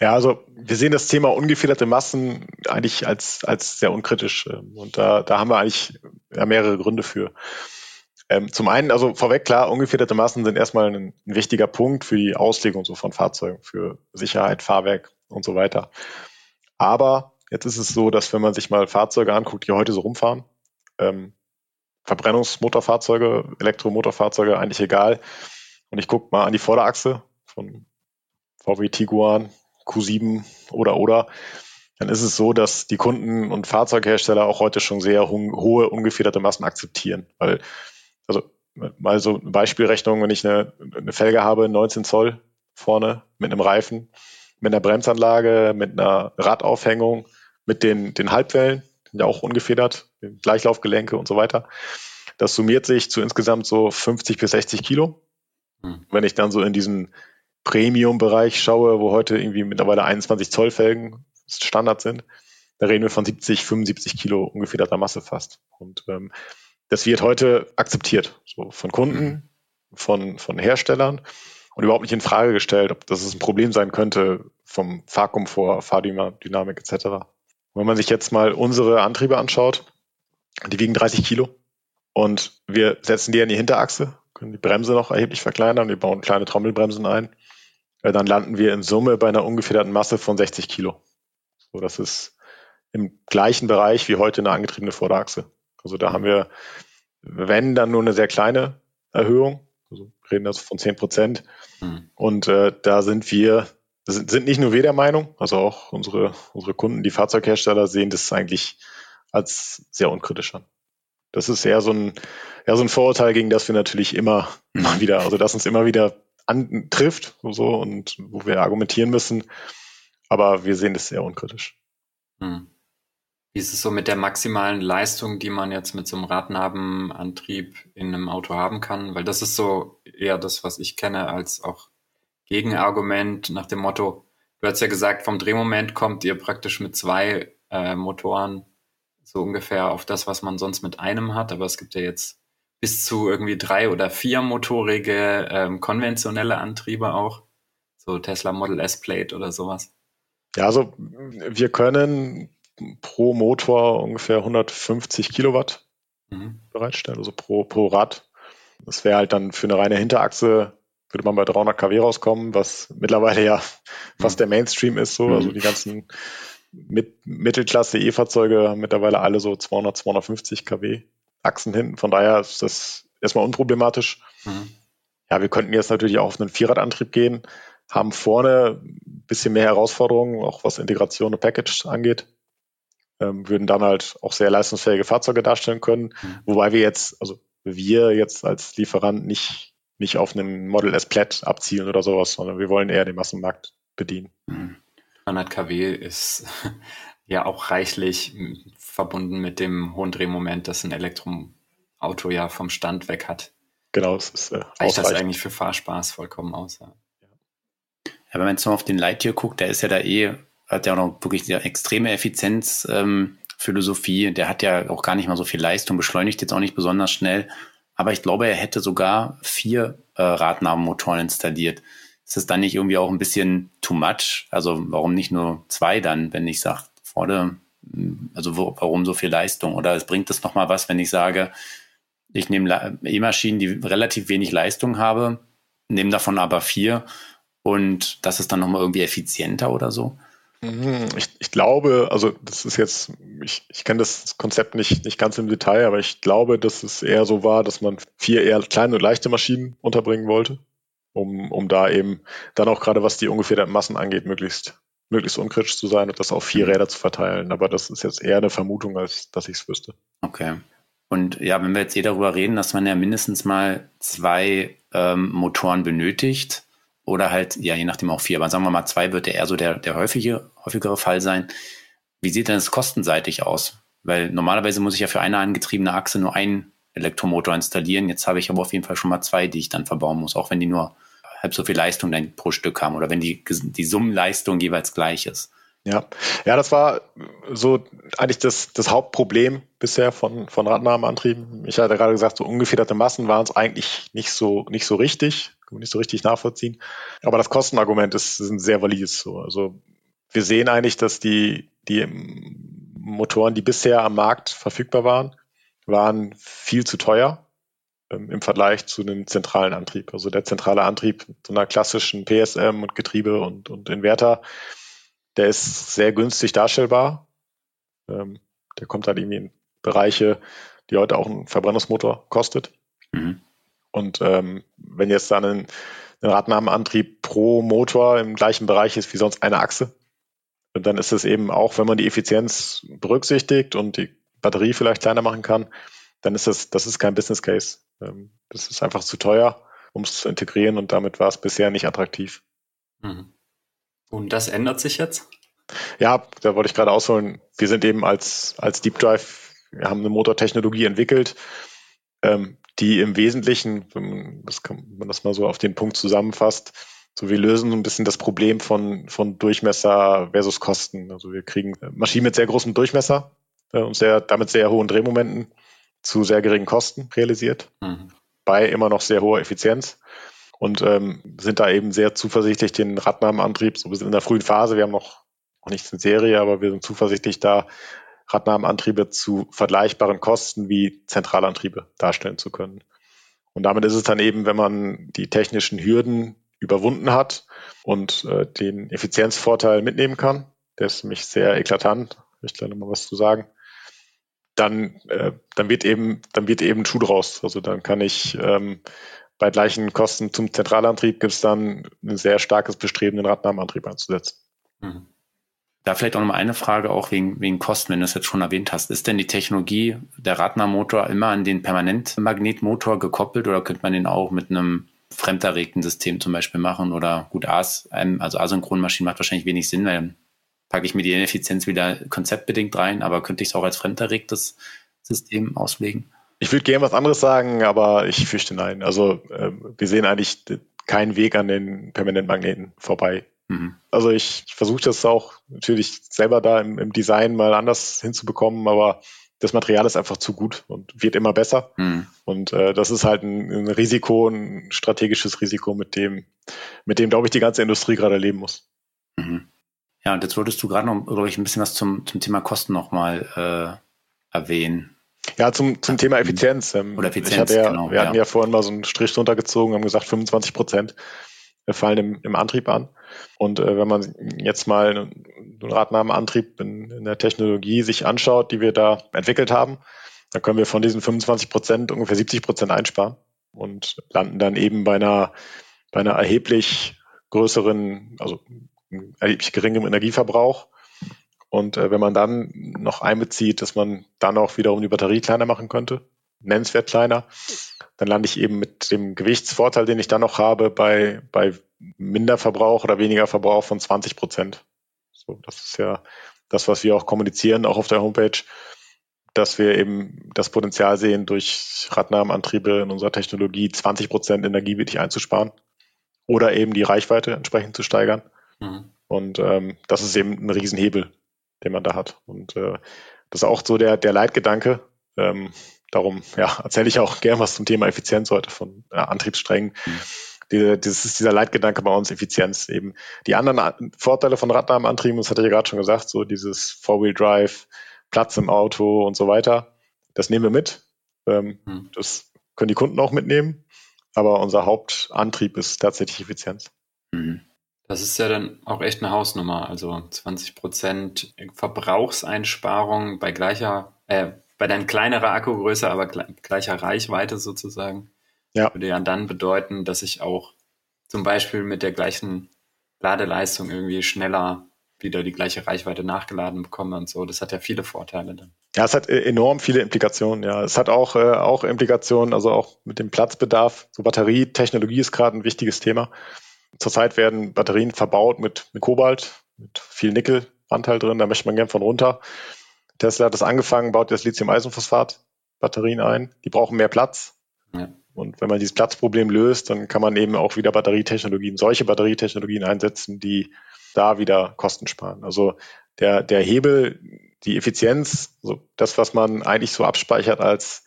Ja, also wir sehen das Thema ungefederte Massen eigentlich als, als sehr unkritisch. Ähm, und da, da haben wir eigentlich ja, mehrere Gründe für. Ähm, zum einen, also vorweg klar, ungefederte Massen sind erstmal ein, ein, wichtiger Punkt für die Auslegung so von Fahrzeugen, für Sicherheit, Fahrwerk und so weiter. Aber Jetzt ist es so, dass wenn man sich mal Fahrzeuge anguckt, die heute so rumfahren, ähm, Verbrennungsmotorfahrzeuge, Elektromotorfahrzeuge eigentlich egal. Und ich gucke mal an die Vorderachse von VW Tiguan, Q7 oder oder, dann ist es so, dass die Kunden und Fahrzeughersteller auch heute schon sehr hohe ungefederte Massen akzeptieren. Weil, also mal so eine Beispielrechnung, wenn ich eine, eine Felge habe, 19 Zoll vorne mit einem Reifen, mit einer Bremsanlage, mit einer Radaufhängung, mit den, den Halbwellen, ja auch ungefedert, Gleichlaufgelenke und so weiter. Das summiert sich zu insgesamt so 50 bis 60 Kilo. Hm. Wenn ich dann so in diesen Premium-Bereich schaue, wo heute irgendwie mittlerweile 21 Zoll Felgen Standard sind, da reden wir von 70, 75 Kilo ungefederter Masse fast. Und ähm, das wird heute akzeptiert, so von Kunden, mhm. von, von Herstellern und überhaupt nicht in Frage gestellt, ob das ein Problem sein könnte vom Fahrkomfort, Fahrdynamik etc. Und wenn man sich jetzt mal unsere Antriebe anschaut, die wiegen 30 Kilo und wir setzen die an die Hinterachse, können die Bremse noch erheblich verkleinern, wir bauen kleine Trommelbremsen ein, äh, dann landen wir in Summe bei einer ungefederten Masse von 60 Kilo. So, das ist im gleichen Bereich wie heute eine angetriebene Vorderachse. Also da haben wir, wenn, dann nur eine sehr kleine Erhöhung. Also reden also von 10 Prozent. Mhm. Und äh, da sind wir, sind, sind nicht nur wir der Meinung, also auch unsere, unsere Kunden, die Fahrzeughersteller sehen das eigentlich als sehr unkritisch an. Das ist eher so ein, eher so ein Vorurteil, gegen das wir natürlich immer, mhm. immer wieder, also das uns immer wieder antrifft so, und wo wir argumentieren müssen. Aber wir sehen das sehr unkritisch.
Mhm. Wie ist es so mit der maximalen Leistung, die man jetzt mit so einem Radnabenantrieb in einem Auto haben kann? Weil das ist so eher das, was ich kenne, als auch Gegenargument nach dem Motto, du hast ja gesagt, vom Drehmoment kommt ihr praktisch mit zwei äh, Motoren so ungefähr auf das, was man sonst mit einem hat, aber es gibt ja jetzt bis zu irgendwie drei oder vier motorige ähm, konventionelle Antriebe auch, so Tesla Model S Plate oder sowas.
Ja, also wir können pro Motor ungefähr 150 Kilowatt mhm. bereitstellen, also pro, pro Rad. Das wäre halt dann für eine reine Hinterachse, würde man bei 300 kW rauskommen, was mittlerweile ja fast mhm. der Mainstream ist, so. Also mhm. Also die ganzen mit Mittelklasse E-Fahrzeuge haben mittlerweile alle so 200, 250 kW Achsen hinten. Von daher ist das erstmal unproblematisch. Mhm. Ja, wir könnten jetzt natürlich auch auf einen Vierradantrieb gehen, haben vorne ein bisschen mehr Herausforderungen, auch was Integration und Package angeht ähm, würden dann halt auch sehr leistungsfähige Fahrzeuge darstellen können. Mhm. Wobei wir jetzt, also wir jetzt als Lieferant nicht, nicht auf einen Model S Plaid abzielen oder sowas, sondern wir wollen eher den Massenmarkt bedienen.
100 mhm. kW ist ja auch reichlich verbunden mit dem hohen Drehmoment, das ein Elektroauto ja vom Stand weg hat.
Genau, es ist
äh, Reicht das eigentlich für Fahrspaß vollkommen aus. Ja.
Ja, wenn man jetzt noch auf den Lightyear guckt, der ist ja da eh hat ja auch noch wirklich eine extreme Effizienzphilosophie. Ähm, der hat ja auch gar nicht mal so viel Leistung, beschleunigt jetzt auch nicht besonders schnell. Aber ich glaube, er hätte sogar vier äh, Radnabenmotoren installiert. Ist das dann nicht irgendwie auch ein bisschen too much? Also warum nicht nur zwei dann, wenn ich sage, vorne, hm, also wo, warum so viel Leistung? Oder es bringt es nochmal was, wenn ich sage, ich nehme E-Maschinen, die relativ wenig Leistung habe, nehme davon aber vier und das ist dann nochmal irgendwie effizienter oder so?
Mhm, ich, ich glaube, also das ist jetzt, ich, ich kenne das Konzept nicht, nicht ganz im Detail, aber ich glaube, dass es eher so war, dass man vier eher kleine und leichte Maschinen unterbringen wollte, um, um da eben dann auch gerade was die ungefähr Massen angeht, möglichst, möglichst unkritisch zu sein und das auf vier mhm. Räder zu verteilen. Aber das ist jetzt eher eine Vermutung, als dass ich es wüsste.
Okay. Und ja, wenn wir jetzt eh darüber reden, dass man ja mindestens mal zwei ähm, Motoren benötigt, oder halt, ja, je nachdem auch vier. Aber sagen wir mal, zwei wird ja eher so der, der häufige, häufigere Fall sein. Wie sieht denn das kostenseitig aus? Weil normalerweise muss ich ja für eine angetriebene Achse nur einen Elektromotor installieren. Jetzt habe ich aber auf jeden Fall schon mal zwei, die ich dann verbauen muss, auch wenn die nur halb so viel Leistung dann pro Stück haben oder wenn die, die Summenleistung jeweils gleich ist.
Ja, ja, das war so eigentlich das, das Hauptproblem bisher von, von Radnahmeantrieben. Ich hatte gerade gesagt, so ungefederte Massen waren es eigentlich nicht so, nicht so richtig, nicht so richtig nachvollziehen. Aber das Kostenargument ist, ist ein sehr valides. So. Also wir sehen eigentlich, dass die, die Motoren, die bisher am Markt verfügbar waren, waren viel zu teuer ähm, im Vergleich zu einem zentralen Antrieb. Also der zentrale Antrieb so einer klassischen PSM und Getriebe und, und Inverter der ist sehr günstig darstellbar. Ähm, der kommt dann irgendwie in Bereiche die heute auch ein Verbrennungsmotor kostet. Mhm. Und ähm, wenn jetzt dann ein, ein Radnahmenantrieb pro Motor im gleichen Bereich ist wie sonst eine Achse, dann ist es eben auch, wenn man die Effizienz berücksichtigt und die Batterie vielleicht kleiner machen kann, dann ist das, das ist kein Business Case. Ähm, das ist einfach zu teuer, um es zu integrieren und damit war es bisher nicht attraktiv.
Mhm. Und das ändert sich jetzt?
Ja, da wollte ich gerade ausholen. Wir sind eben als, als Deep Drive, wir haben eine Motortechnologie entwickelt, ähm, die im Wesentlichen, wenn man, das kann, wenn man das mal so auf den Punkt zusammenfasst, so wir lösen so ein bisschen das Problem von, von Durchmesser versus Kosten. Also wir kriegen Maschinen mit sehr großem Durchmesser äh, und sehr, damit sehr hohen Drehmomenten zu sehr geringen Kosten realisiert, mhm. bei immer noch sehr hoher Effizienz. Und ähm, sind da eben sehr zuversichtlich, den Radnahmenantrieb, so wir sind in der frühen Phase, wir haben noch, noch nichts in Serie, aber wir sind zuversichtlich, da Radnahmenantriebe zu vergleichbaren Kosten wie Zentralantriebe darstellen zu können. Und damit ist es dann eben, wenn man die technischen Hürden überwunden hat und äh, den Effizienzvorteil mitnehmen kann, der ist nämlich sehr eklatant, ich gleich nochmal was zu sagen, dann, äh, dann wird eben, dann wird eben ein Schuh draus. Also dann kann ich ähm, bei gleichen Kosten zum Zentralantrieb gibt es dann ein sehr starkes Bestreben, den Radnahmenantrieb einzusetzen. Mhm.
Da vielleicht auch noch mal eine Frage auch wegen, wegen Kosten, wenn du es jetzt schon erwähnt hast. Ist denn die Technologie der Radnahmotor immer an den Permanentmagnetmotor gekoppelt oder könnte man den auch mit einem fremderregten System zum Beispiel machen? Oder gut, AS, also Asynchronmaschinen macht wahrscheinlich wenig Sinn, weil packe ich mir die Ineffizienz wieder konzeptbedingt rein, aber könnte ich es auch als fremderregtes System auslegen?
Ich würde gerne was anderes sagen, aber ich fürchte nein. Also äh, wir sehen eigentlich keinen Weg an den Permanentmagneten vorbei. Mhm. Also ich, ich versuche das auch natürlich selber da im, im, Design mal anders hinzubekommen, aber das Material ist einfach zu gut und wird immer besser. Mhm. Und äh, das ist halt ein, ein, Risiko, ein strategisches Risiko, mit dem, mit dem, glaube ich, die ganze Industrie gerade leben muss.
Ja, und jetzt wolltest du gerade noch, glaube ich, ein bisschen was zum, zum Thema Kosten nochmal äh, erwähnen.
Ja, zum, zum Thema Effizienz. Ähm, Oder Effizienz, ja, genau, Wir hatten ja. ja vorhin mal so einen Strich runtergezogen, haben gesagt, 25 Prozent fallen im, im Antrieb an. Und äh, wenn man jetzt mal einen Radnahmenantrieb in, in der Technologie sich anschaut, die wir da entwickelt haben, dann können wir von diesen 25 Prozent ungefähr 70 Prozent einsparen und landen dann eben bei einer, bei einer erheblich größeren, also erheblich geringem Energieverbrauch und äh, wenn man dann noch einbezieht, dass man dann auch wiederum die Batterie kleiner machen könnte, nennenswert kleiner, dann lande ich eben mit dem Gewichtsvorteil, den ich dann noch habe, bei, bei minder Verbrauch oder weniger Verbrauch von 20 Prozent. So, das ist ja das, was wir auch kommunizieren, auch auf der Homepage, dass wir eben das Potenzial sehen, durch Radnahmenantriebe in unserer Technologie 20 Prozent Energie wirklich einzusparen oder eben die Reichweite entsprechend zu steigern. Mhm. Und ähm, das ist eben ein Riesenhebel, den man da hat. Und äh, das ist auch so der, der Leitgedanke. Ähm, darum ja, erzähle ich auch gern was zum Thema Effizienz heute von äh, Antriebssträngen. Mhm. Die, das ist dieser Leitgedanke bei uns, Effizienz eben. Die anderen Vorteile von Radnahmenantrieben, das hatte ich ja gerade schon gesagt, so dieses Four-Wheel-Drive, Platz im Auto und so weiter, das nehmen wir mit. Ähm, mhm. Das können die Kunden auch mitnehmen. Aber unser Hauptantrieb ist tatsächlich Effizienz. Mhm.
Das ist ja dann auch echt eine Hausnummer. Also 20 Prozent Verbrauchseinsparung bei gleicher, äh, bei dann kleinerer Akkugröße, aber gleicher Reichweite sozusagen. Ja. Würde ja dann bedeuten, dass ich auch zum Beispiel mit der gleichen Ladeleistung irgendwie schneller wieder die gleiche Reichweite nachgeladen bekomme und so. Das hat ja viele Vorteile dann.
Ja, es hat äh, enorm viele Implikationen. Ja, es hat auch, äh, auch Implikationen, also auch mit dem Platzbedarf. So Batterietechnologie ist gerade ein wichtiges Thema. Zurzeit werden Batterien verbaut mit, mit Kobalt, mit viel Nickelanteil drin, da möchte man gern von runter. Tesla hat das angefangen, baut jetzt Lithium-Eisenphosphat-Batterien ein. Die brauchen mehr Platz. Ja. Und wenn man dieses Platzproblem löst, dann kann man eben auch wieder Batterietechnologien, solche Batterietechnologien einsetzen, die da wieder Kosten sparen. Also der, der Hebel, die Effizienz, so das, was man eigentlich so abspeichert als,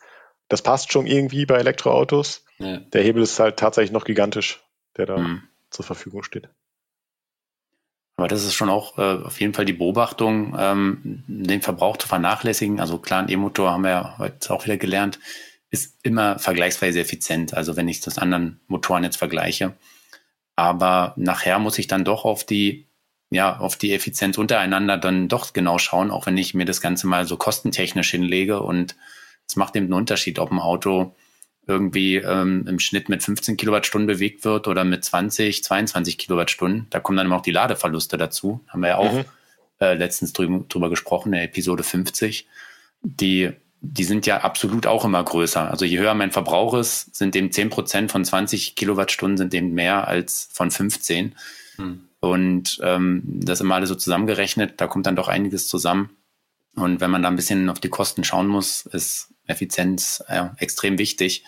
das passt schon irgendwie bei Elektroautos. Ja. Der Hebel ist halt tatsächlich noch gigantisch, der da mhm zur Verfügung steht.
Aber das ist schon auch äh, auf jeden Fall die Beobachtung, ähm, den Verbrauch zu vernachlässigen. Also klar, ein E-Motor haben wir ja heute auch wieder gelernt, ist immer vergleichsweise effizient. Also wenn ich das anderen Motoren jetzt vergleiche. Aber nachher muss ich dann doch auf die, ja, auf die Effizienz untereinander dann doch genau schauen, auch wenn ich mir das Ganze mal so kostentechnisch hinlege und Es macht eben einen Unterschied, ob ein Auto irgendwie ähm, im Schnitt mit 15 Kilowattstunden bewegt wird oder mit 20, 22 Kilowattstunden. Da kommen dann immer auch die Ladeverluste dazu. Haben wir ja auch mhm. äh, letztens drüber, drüber gesprochen, in der Episode 50. Die, die sind ja absolut auch immer größer. Also je höher mein Verbrauch ist, sind eben 10 Prozent von 20 Kilowattstunden sind eben mehr als von 15. Mhm. Und ähm, das immer alles so zusammengerechnet, da kommt dann doch einiges zusammen. Und wenn man da ein bisschen auf die Kosten schauen muss, ist Effizienz äh, extrem wichtig.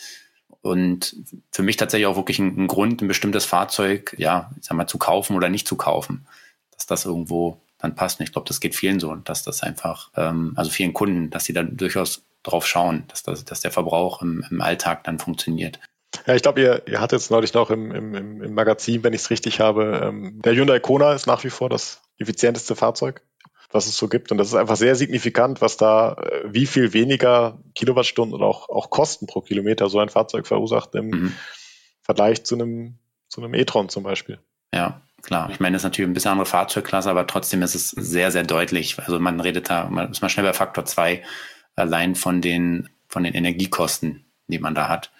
Und für mich tatsächlich auch wirklich ein, ein, Grund, ein bestimmtes Fahrzeug, ja, ich sag mal, zu kaufen oder nicht zu kaufen. Dass das irgendwo dann passt. Und ich glaube, das geht vielen so, dass das einfach, ähm, also vielen Kunden, dass sie da durchaus drauf schauen, dass, das, dass der Verbrauch im, im Alltag dann funktioniert.
Ja, ich glaube, ihr, ihr hattet jetzt neulich noch im, im, im Magazin, wenn ich es richtig habe, ähm, der Hyundai Kona ist nach wie vor das effizienteste Fahrzeug was es so gibt. Und das ist einfach sehr signifikant, was da, äh, wie viel weniger Kilowattstunden oder auch, auch Kosten pro Kilometer so ein Fahrzeug verursacht im mhm. Vergleich zu einem, zu einem e-tron zum Beispiel.
Ja, klar. Ich meine, das ist natürlich ein bisschen andere Fahrzeugklasse, aber trotzdem ist es sehr, sehr deutlich. Also man redet da, man ist mal schnell bei Faktor 2 allein von den, von den Energiekosten, die man da hat.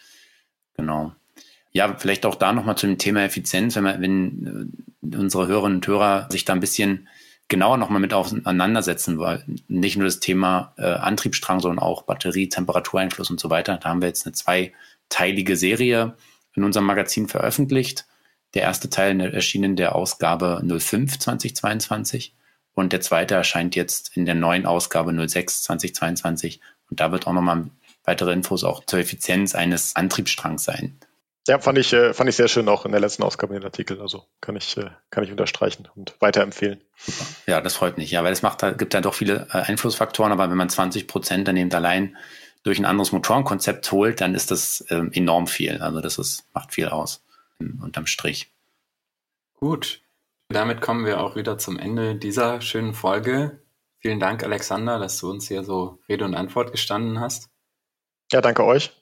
Genau. Ja, vielleicht auch da nochmal zu dem Thema Effizienz, wenn man, wenn äh, unsere Hörerinnen und Hörer sich da ein bisschen genauer nochmal mit auseinandersetzen, weil nicht nur das Thema äh, Antriebsstrang, sondern auch Batterie, Temperatureinfluss und so weiter. Da haben wir jetzt eine zweiteilige Serie in unserem Magazin veröffentlicht. Der erste Teil erschien in der Ausgabe 05 2022 und der zweite erscheint jetzt in der neuen Ausgabe 06 2022 und da wird auch nochmal weitere Infos auch zur Effizienz eines Antriebsstrangs sein.
Ja, fand ich, äh, fand ich sehr schön auch in der letzten Ausgabe den Artikel. Also kann ich, äh, kann ich unterstreichen und weiterempfehlen.
Ja, das freut mich. Ja, weil es macht, gibt da doch viele äh, Einflussfaktoren, aber wenn man 20 Prozent dann eben allein durch ein anderes Motorenkonzept holt, dann ist das ähm, enorm viel. Also das ist, macht viel aus unterm Strich.
Gut. Damit kommen wir auch wieder zum Ende dieser schönen Folge. Vielen Dank, Alexander, dass du uns hier so Rede und Antwort gestanden hast.
Ja, danke euch.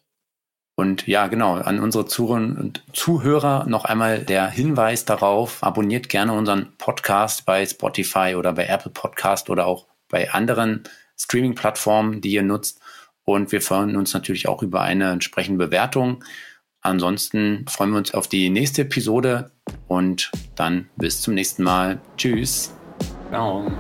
Und ja, genau, an unsere Zuhörer noch einmal der Hinweis darauf, abonniert gerne unseren Podcast bei Spotify oder bei Apple Podcast oder auch bei anderen Streaming-Plattformen, die ihr nutzt. Und wir freuen uns natürlich auch über eine entsprechende Bewertung. Ansonsten freuen wir uns auf die nächste Episode und dann bis zum nächsten Mal. Tschüss. Ciao.